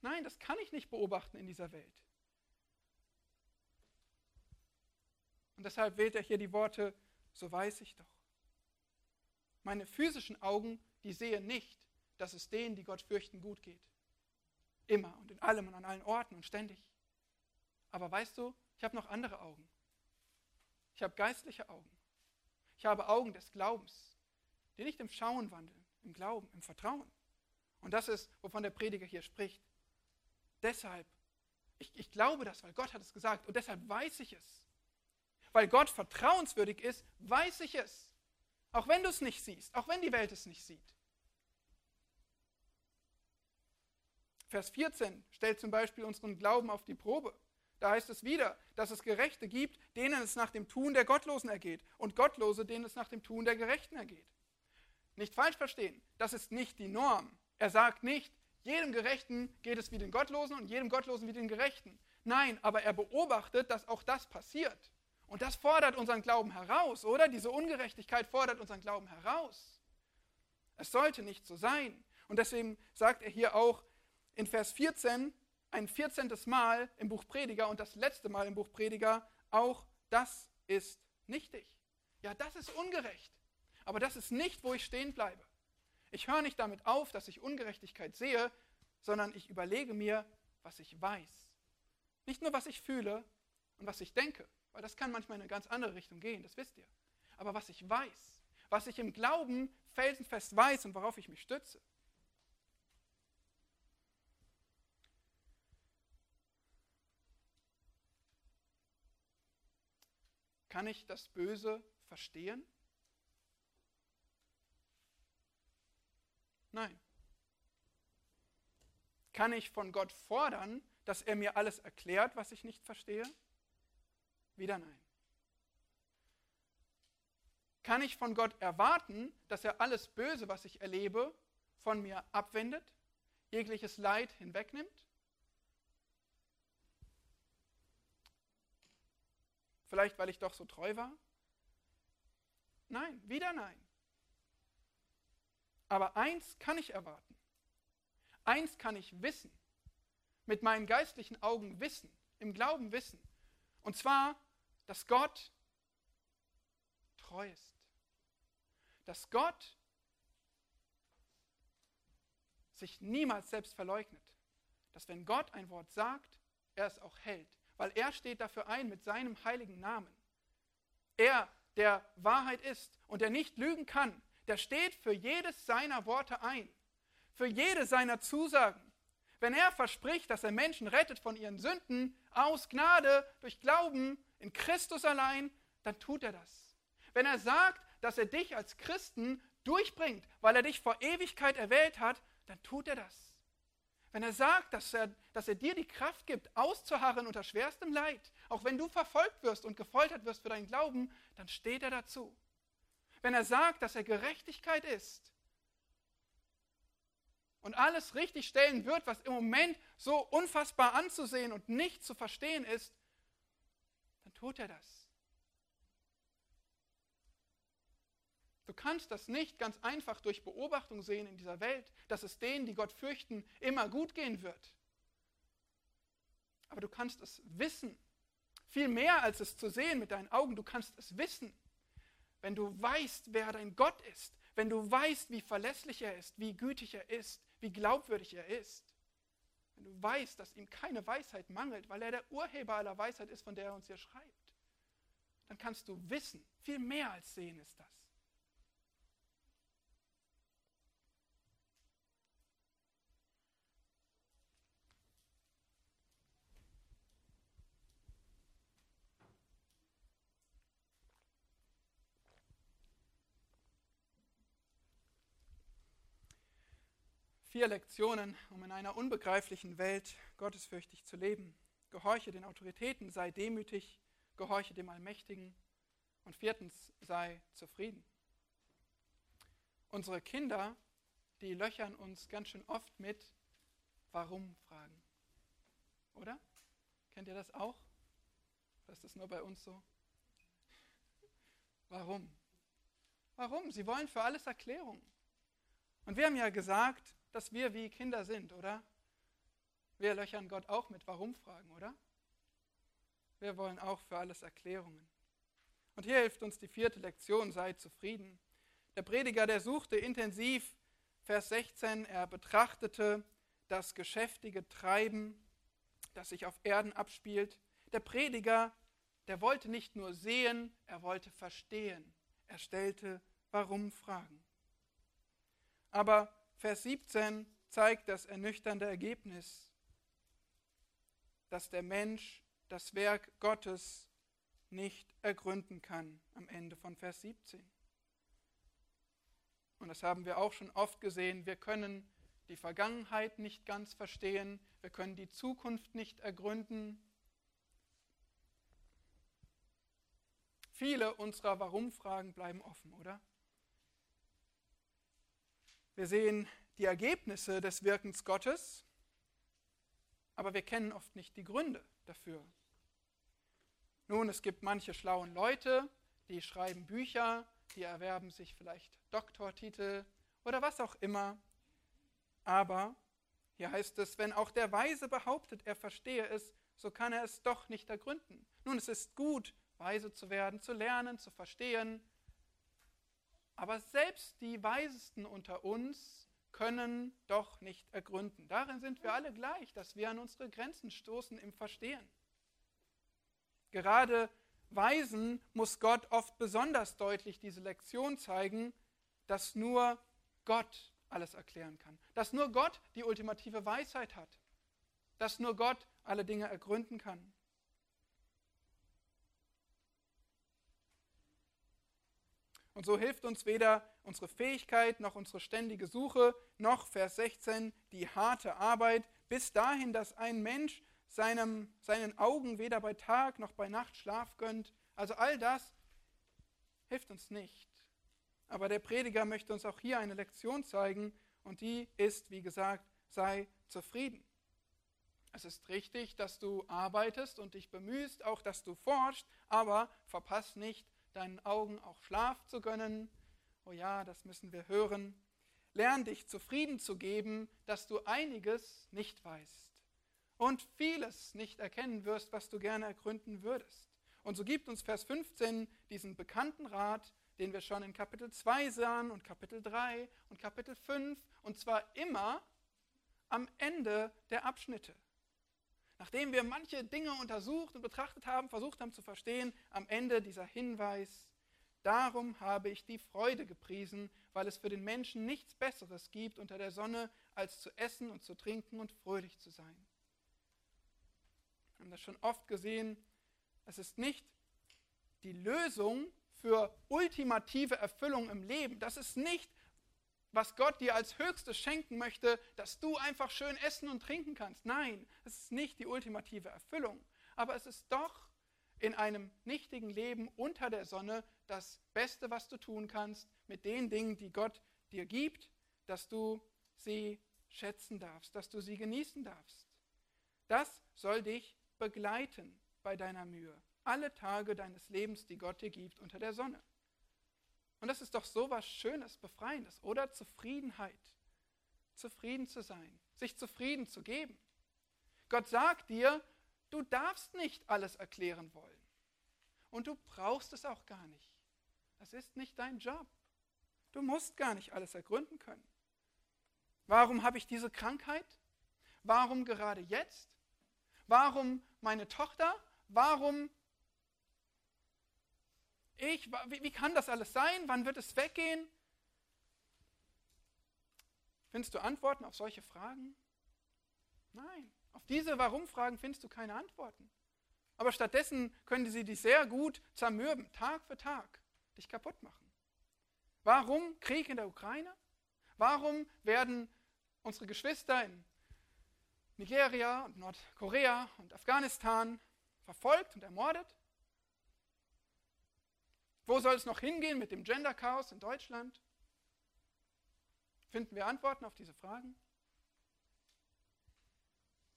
Nein, das kann ich nicht beobachten in dieser Welt. Und deshalb wählt er hier die Worte, so weiß ich doch. Meine physischen Augen, die sehen nicht, dass es denen, die Gott fürchten, gut geht. Immer und in allem und an allen Orten und ständig. Aber weißt du, ich habe noch andere Augen. Ich habe geistliche Augen. Ich habe Augen des Glaubens, die nicht im Schauen wandeln, im Glauben, im Vertrauen. Und das ist, wovon der Prediger hier spricht. Deshalb, ich, ich glaube das, weil Gott hat es gesagt und deshalb weiß ich es. Weil Gott vertrauenswürdig ist, weiß ich es. Auch wenn du es nicht siehst, auch wenn die Welt es nicht sieht. Vers 14 stellt zum Beispiel unseren Glauben auf die Probe. Da heißt es wieder, dass es Gerechte gibt, denen es nach dem Tun der Gottlosen ergeht und Gottlose, denen es nach dem Tun der Gerechten ergeht. Nicht falsch verstehen, das ist nicht die Norm. Er sagt nicht, jedem Gerechten geht es wie den Gottlosen und jedem Gottlosen wie den Gerechten. Nein, aber er beobachtet, dass auch das passiert. Und das fordert unseren Glauben heraus, oder? Diese Ungerechtigkeit fordert unseren Glauben heraus. Es sollte nicht so sein. Und deswegen sagt er hier auch, in Vers 14 ein 14. Mal im Buch Prediger und das letzte Mal im Buch Prediger, auch das ist nichtig. Ja, das ist ungerecht. Aber das ist nicht, wo ich stehen bleibe. Ich höre nicht damit auf, dass ich Ungerechtigkeit sehe, sondern ich überlege mir, was ich weiß. Nicht nur, was ich fühle und was ich denke, weil das kann manchmal in eine ganz andere Richtung gehen, das wisst ihr. Aber was ich weiß, was ich im Glauben felsenfest weiß und worauf ich mich stütze. Kann ich das Böse verstehen? Nein. Kann ich von Gott fordern, dass er mir alles erklärt, was ich nicht verstehe? Wieder nein. Kann ich von Gott erwarten, dass er alles Böse, was ich erlebe, von mir abwendet, jegliches Leid hinwegnimmt? Vielleicht, weil ich doch so treu war? Nein, wieder nein. Aber eins kann ich erwarten. Eins kann ich wissen. Mit meinen geistlichen Augen wissen, im Glauben wissen. Und zwar, dass Gott treu ist. Dass Gott sich niemals selbst verleugnet. Dass wenn Gott ein Wort sagt, er es auch hält weil er steht dafür ein mit seinem heiligen Namen. Er, der Wahrheit ist und der nicht lügen kann, der steht für jedes seiner Worte ein, für jede seiner Zusagen. Wenn er verspricht, dass er Menschen rettet von ihren Sünden aus Gnade, durch Glauben in Christus allein, dann tut er das. Wenn er sagt, dass er dich als Christen durchbringt, weil er dich vor Ewigkeit erwählt hat, dann tut er das. Wenn er sagt, dass er, dass er dir die Kraft gibt, auszuharren unter schwerstem Leid, auch wenn du verfolgt wirst und gefoltert wirst für deinen Glauben, dann steht er dazu. Wenn er sagt, dass er Gerechtigkeit ist und alles richtig stellen wird, was im Moment so unfassbar anzusehen und nicht zu verstehen ist, dann tut er das. Du kannst das nicht ganz einfach durch Beobachtung sehen in dieser Welt, dass es denen, die Gott fürchten, immer gut gehen wird. Aber du kannst es wissen. Viel mehr als es zu sehen mit deinen Augen, du kannst es wissen. Wenn du weißt, wer dein Gott ist, wenn du weißt, wie verlässlich er ist, wie gütig er ist, wie glaubwürdig er ist, wenn du weißt, dass ihm keine Weisheit mangelt, weil er der Urheber aller Weisheit ist, von der er uns hier schreibt, dann kannst du wissen, viel mehr als sehen ist das. Vier Lektionen, um in einer unbegreiflichen Welt gottesfürchtig zu leben. Gehorche den Autoritäten, sei demütig, gehorche dem Allmächtigen. Und viertens, sei zufrieden. Unsere Kinder, die löchern uns ganz schön oft mit Warum-Fragen. Oder? Kennt ihr das auch? Oder ist das nur bei uns so? Warum? Warum? Sie wollen für alles Erklärungen. Und wir haben ja gesagt, dass wir wie Kinder sind, oder? Wir löchern Gott auch mit Warum-Fragen, oder? Wir wollen auch für alles Erklärungen. Und hier hilft uns die vierte Lektion, sei zufrieden. Der Prediger, der suchte intensiv, Vers 16, er betrachtete das geschäftige Treiben, das sich auf Erden abspielt. Der Prediger, der wollte nicht nur sehen, er wollte verstehen. Er stellte Warum-Fragen. Aber Vers 17 zeigt das ernüchternde Ergebnis, dass der Mensch das Werk Gottes nicht ergründen kann am Ende von Vers 17. Und das haben wir auch schon oft gesehen. Wir können die Vergangenheit nicht ganz verstehen, wir können die Zukunft nicht ergründen. Viele unserer Warum-Fragen bleiben offen, oder? Wir sehen die Ergebnisse des Wirkens Gottes, aber wir kennen oft nicht die Gründe dafür. Nun, es gibt manche schlauen Leute, die schreiben Bücher, die erwerben sich vielleicht Doktortitel oder was auch immer. Aber hier heißt es, wenn auch der Weise behauptet, er verstehe es, so kann er es doch nicht ergründen. Nun, es ist gut, weise zu werden, zu lernen, zu verstehen, aber selbst die Weisesten unter uns können doch nicht ergründen. Darin sind wir alle gleich, dass wir an unsere Grenzen stoßen im Verstehen. Gerade Weisen muss Gott oft besonders deutlich diese Lektion zeigen, dass nur Gott alles erklären kann, dass nur Gott die ultimative Weisheit hat, dass nur Gott alle Dinge ergründen kann. Und so hilft uns weder unsere Fähigkeit noch unsere ständige Suche, noch Vers 16 die harte Arbeit, bis dahin, dass ein Mensch seinem, seinen Augen weder bei Tag noch bei Nacht Schlaf gönnt. Also all das hilft uns nicht. Aber der Prediger möchte uns auch hier eine Lektion zeigen und die ist, wie gesagt, sei zufrieden. Es ist richtig, dass du arbeitest und dich bemühst, auch dass du forschst, aber verpass nicht, deinen Augen auch Schlaf zu gönnen. Oh ja, das müssen wir hören. Lern dich zufrieden zu geben, dass du einiges nicht weißt und vieles nicht erkennen wirst, was du gerne ergründen würdest. Und so gibt uns Vers 15 diesen bekannten Rat, den wir schon in Kapitel 2 sahen und Kapitel 3 und Kapitel 5, und zwar immer am Ende der Abschnitte. Nachdem wir manche Dinge untersucht und betrachtet haben, versucht haben zu verstehen, am Ende dieser Hinweis, darum habe ich die Freude gepriesen, weil es für den Menschen nichts Besseres gibt unter der Sonne, als zu essen und zu trinken und fröhlich zu sein. Wir haben das schon oft gesehen, es ist nicht die Lösung für ultimative Erfüllung im Leben. Das ist nicht was Gott dir als höchstes schenken möchte, dass du einfach schön essen und trinken kannst. Nein, es ist nicht die ultimative Erfüllung, aber es ist doch in einem nichtigen Leben unter der Sonne das Beste, was du tun kannst, mit den Dingen, die Gott dir gibt, dass du sie schätzen darfst, dass du sie genießen darfst. Das soll dich begleiten bei deiner Mühe, alle Tage deines Lebens, die Gott dir gibt unter der Sonne. Und das ist doch so was Schönes, Befreiendes, oder? Zufriedenheit. Zufrieden zu sein, sich zufrieden zu geben. Gott sagt dir, du darfst nicht alles erklären wollen. Und du brauchst es auch gar nicht. Das ist nicht dein Job. Du musst gar nicht alles ergründen können. Warum habe ich diese Krankheit? Warum gerade jetzt? Warum meine Tochter? Warum ich? Wie, wie kann das alles sein? Wann wird es weggehen? Findest du Antworten auf solche Fragen? Nein. Auf diese Warum-Fragen findest du keine Antworten. Aber stattdessen können sie dich sehr gut zermürben, Tag für Tag, dich kaputt machen. Warum Krieg in der Ukraine? Warum werden unsere Geschwister in Nigeria und Nordkorea und Afghanistan verfolgt und ermordet? Wo soll es noch hingehen mit dem Gender-Chaos in Deutschland? Finden wir Antworten auf diese Fragen?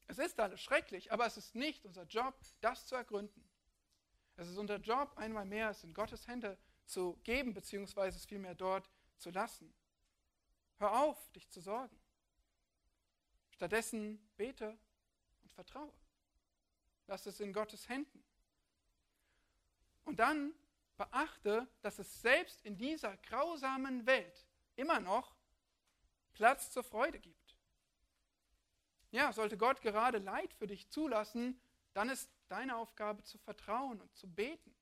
Es ist alles schrecklich, aber es ist nicht unser Job, das zu ergründen. Es ist unser Job, einmal mehr es in Gottes Hände zu geben, beziehungsweise es vielmehr dort zu lassen. Hör auf, dich zu sorgen. Stattdessen bete und vertraue. Lass es in Gottes Händen. Und dann beachte, dass es selbst in dieser grausamen Welt immer noch Platz zur Freude gibt. Ja, sollte Gott gerade Leid für dich zulassen, dann ist deine Aufgabe zu vertrauen und zu beten.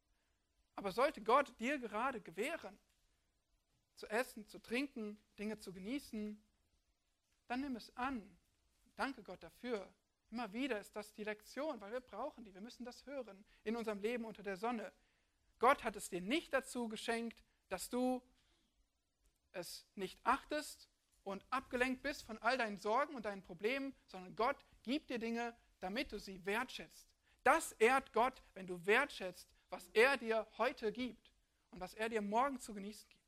Aber sollte Gott dir gerade gewähren, zu essen, zu trinken, Dinge zu genießen, dann nimm es an. Danke Gott dafür. Immer wieder ist das die Lektion, weil wir brauchen die. Wir müssen das hören in unserem Leben unter der Sonne. Gott hat es dir nicht dazu geschenkt, dass du es nicht achtest und abgelenkt bist von all deinen Sorgen und deinen Problemen, sondern Gott gibt dir Dinge, damit du sie wertschätzt. Das ehrt Gott, wenn du wertschätzt, was er dir heute gibt und was er dir morgen zu genießen gibt.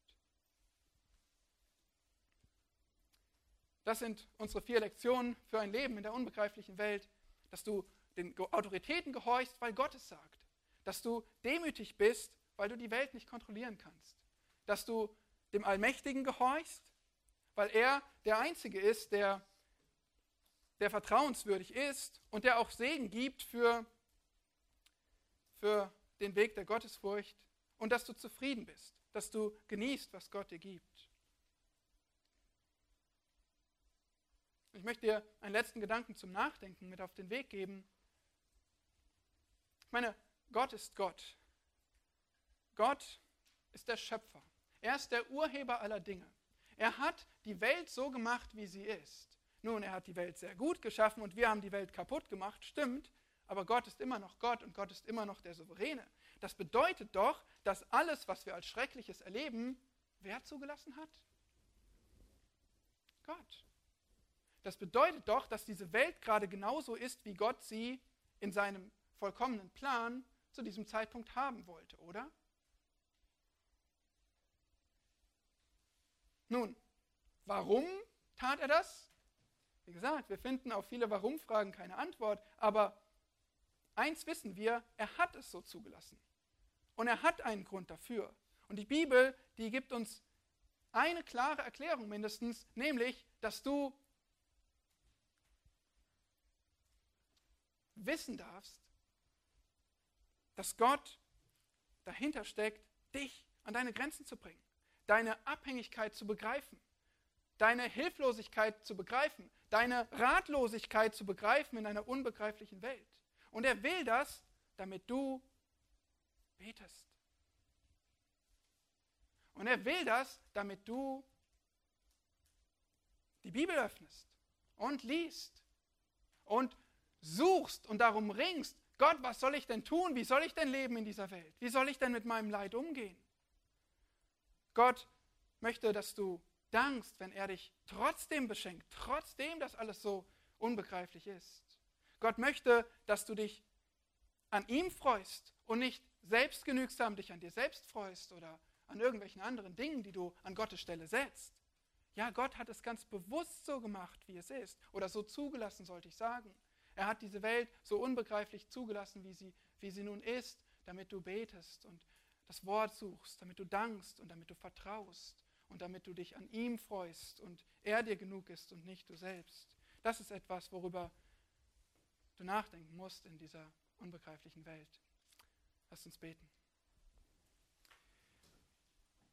Das sind unsere vier Lektionen für ein Leben in der unbegreiflichen Welt, dass du den Autoritäten gehorchst, weil Gott es sagt, dass du demütig bist, weil du die Welt nicht kontrollieren kannst, dass du dem Allmächtigen gehorchst, weil er der Einzige ist, der, der vertrauenswürdig ist und der auch Segen gibt für, für den Weg der Gottesfurcht und dass du zufrieden bist, dass du genießt, was Gott dir gibt. Ich möchte dir einen letzten Gedanken zum Nachdenken mit auf den Weg geben. Ich meine, Gott ist Gott. Gott ist der Schöpfer. Er ist der Urheber aller Dinge. Er hat die Welt so gemacht, wie sie ist. Nun, er hat die Welt sehr gut geschaffen und wir haben die Welt kaputt gemacht, stimmt, aber Gott ist immer noch Gott und Gott ist immer noch der Souveräne. Das bedeutet doch, dass alles, was wir als Schreckliches erleben, wer zugelassen hat? Gott. Das bedeutet doch, dass diese Welt gerade genauso ist, wie Gott sie in seinem vollkommenen Plan zu diesem Zeitpunkt haben wollte, oder? Nun, warum tat er das? Wie gesagt, wir finden auf viele Warum-Fragen keine Antwort, aber eins wissen wir, er hat es so zugelassen. Und er hat einen Grund dafür. Und die Bibel, die gibt uns eine klare Erklärung mindestens, nämlich, dass du wissen darfst, dass Gott dahinter steckt, dich an deine Grenzen zu bringen deine Abhängigkeit zu begreifen, deine Hilflosigkeit zu begreifen, deine Ratlosigkeit zu begreifen in einer unbegreiflichen Welt. Und er will das, damit du betest. Und er will das, damit du die Bibel öffnest und liest und suchst und darum ringst, Gott, was soll ich denn tun? Wie soll ich denn leben in dieser Welt? Wie soll ich denn mit meinem Leid umgehen? Gott möchte, dass du dankst, wenn er dich trotzdem beschenkt, trotzdem das alles so unbegreiflich ist. Gott möchte, dass du dich an ihm freust und nicht selbstgenügsam dich an dir selbst freust oder an irgendwelchen anderen Dingen, die du an Gottes Stelle setzt. Ja, Gott hat es ganz bewusst so gemacht, wie es ist, oder so zugelassen, sollte ich sagen. Er hat diese Welt so unbegreiflich zugelassen, wie sie, wie sie nun ist, damit du betest und das Wort suchst, damit du dankst und damit du vertraust und damit du dich an ihm freust und er dir genug ist und nicht du selbst. Das ist etwas, worüber du nachdenken musst in dieser unbegreiflichen Welt. Lass uns beten.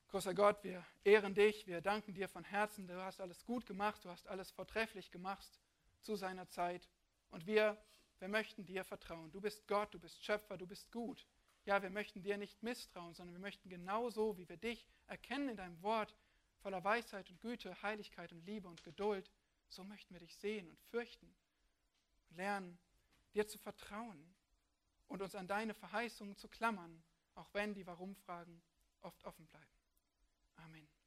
Großer Gott, wir ehren dich, wir danken dir von Herzen. Du hast alles gut gemacht, du hast alles vortrefflich gemacht zu seiner Zeit. Und wir, wir möchten dir vertrauen. Du bist Gott, du bist Schöpfer, du bist gut. Ja, wir möchten dir nicht misstrauen, sondern wir möchten genauso, wie wir dich erkennen in deinem Wort, voller Weisheit und Güte, Heiligkeit und Liebe und Geduld, so möchten wir dich sehen und fürchten und lernen, dir zu vertrauen und uns an deine Verheißungen zu klammern, auch wenn die Warum-Fragen oft offen bleiben. Amen.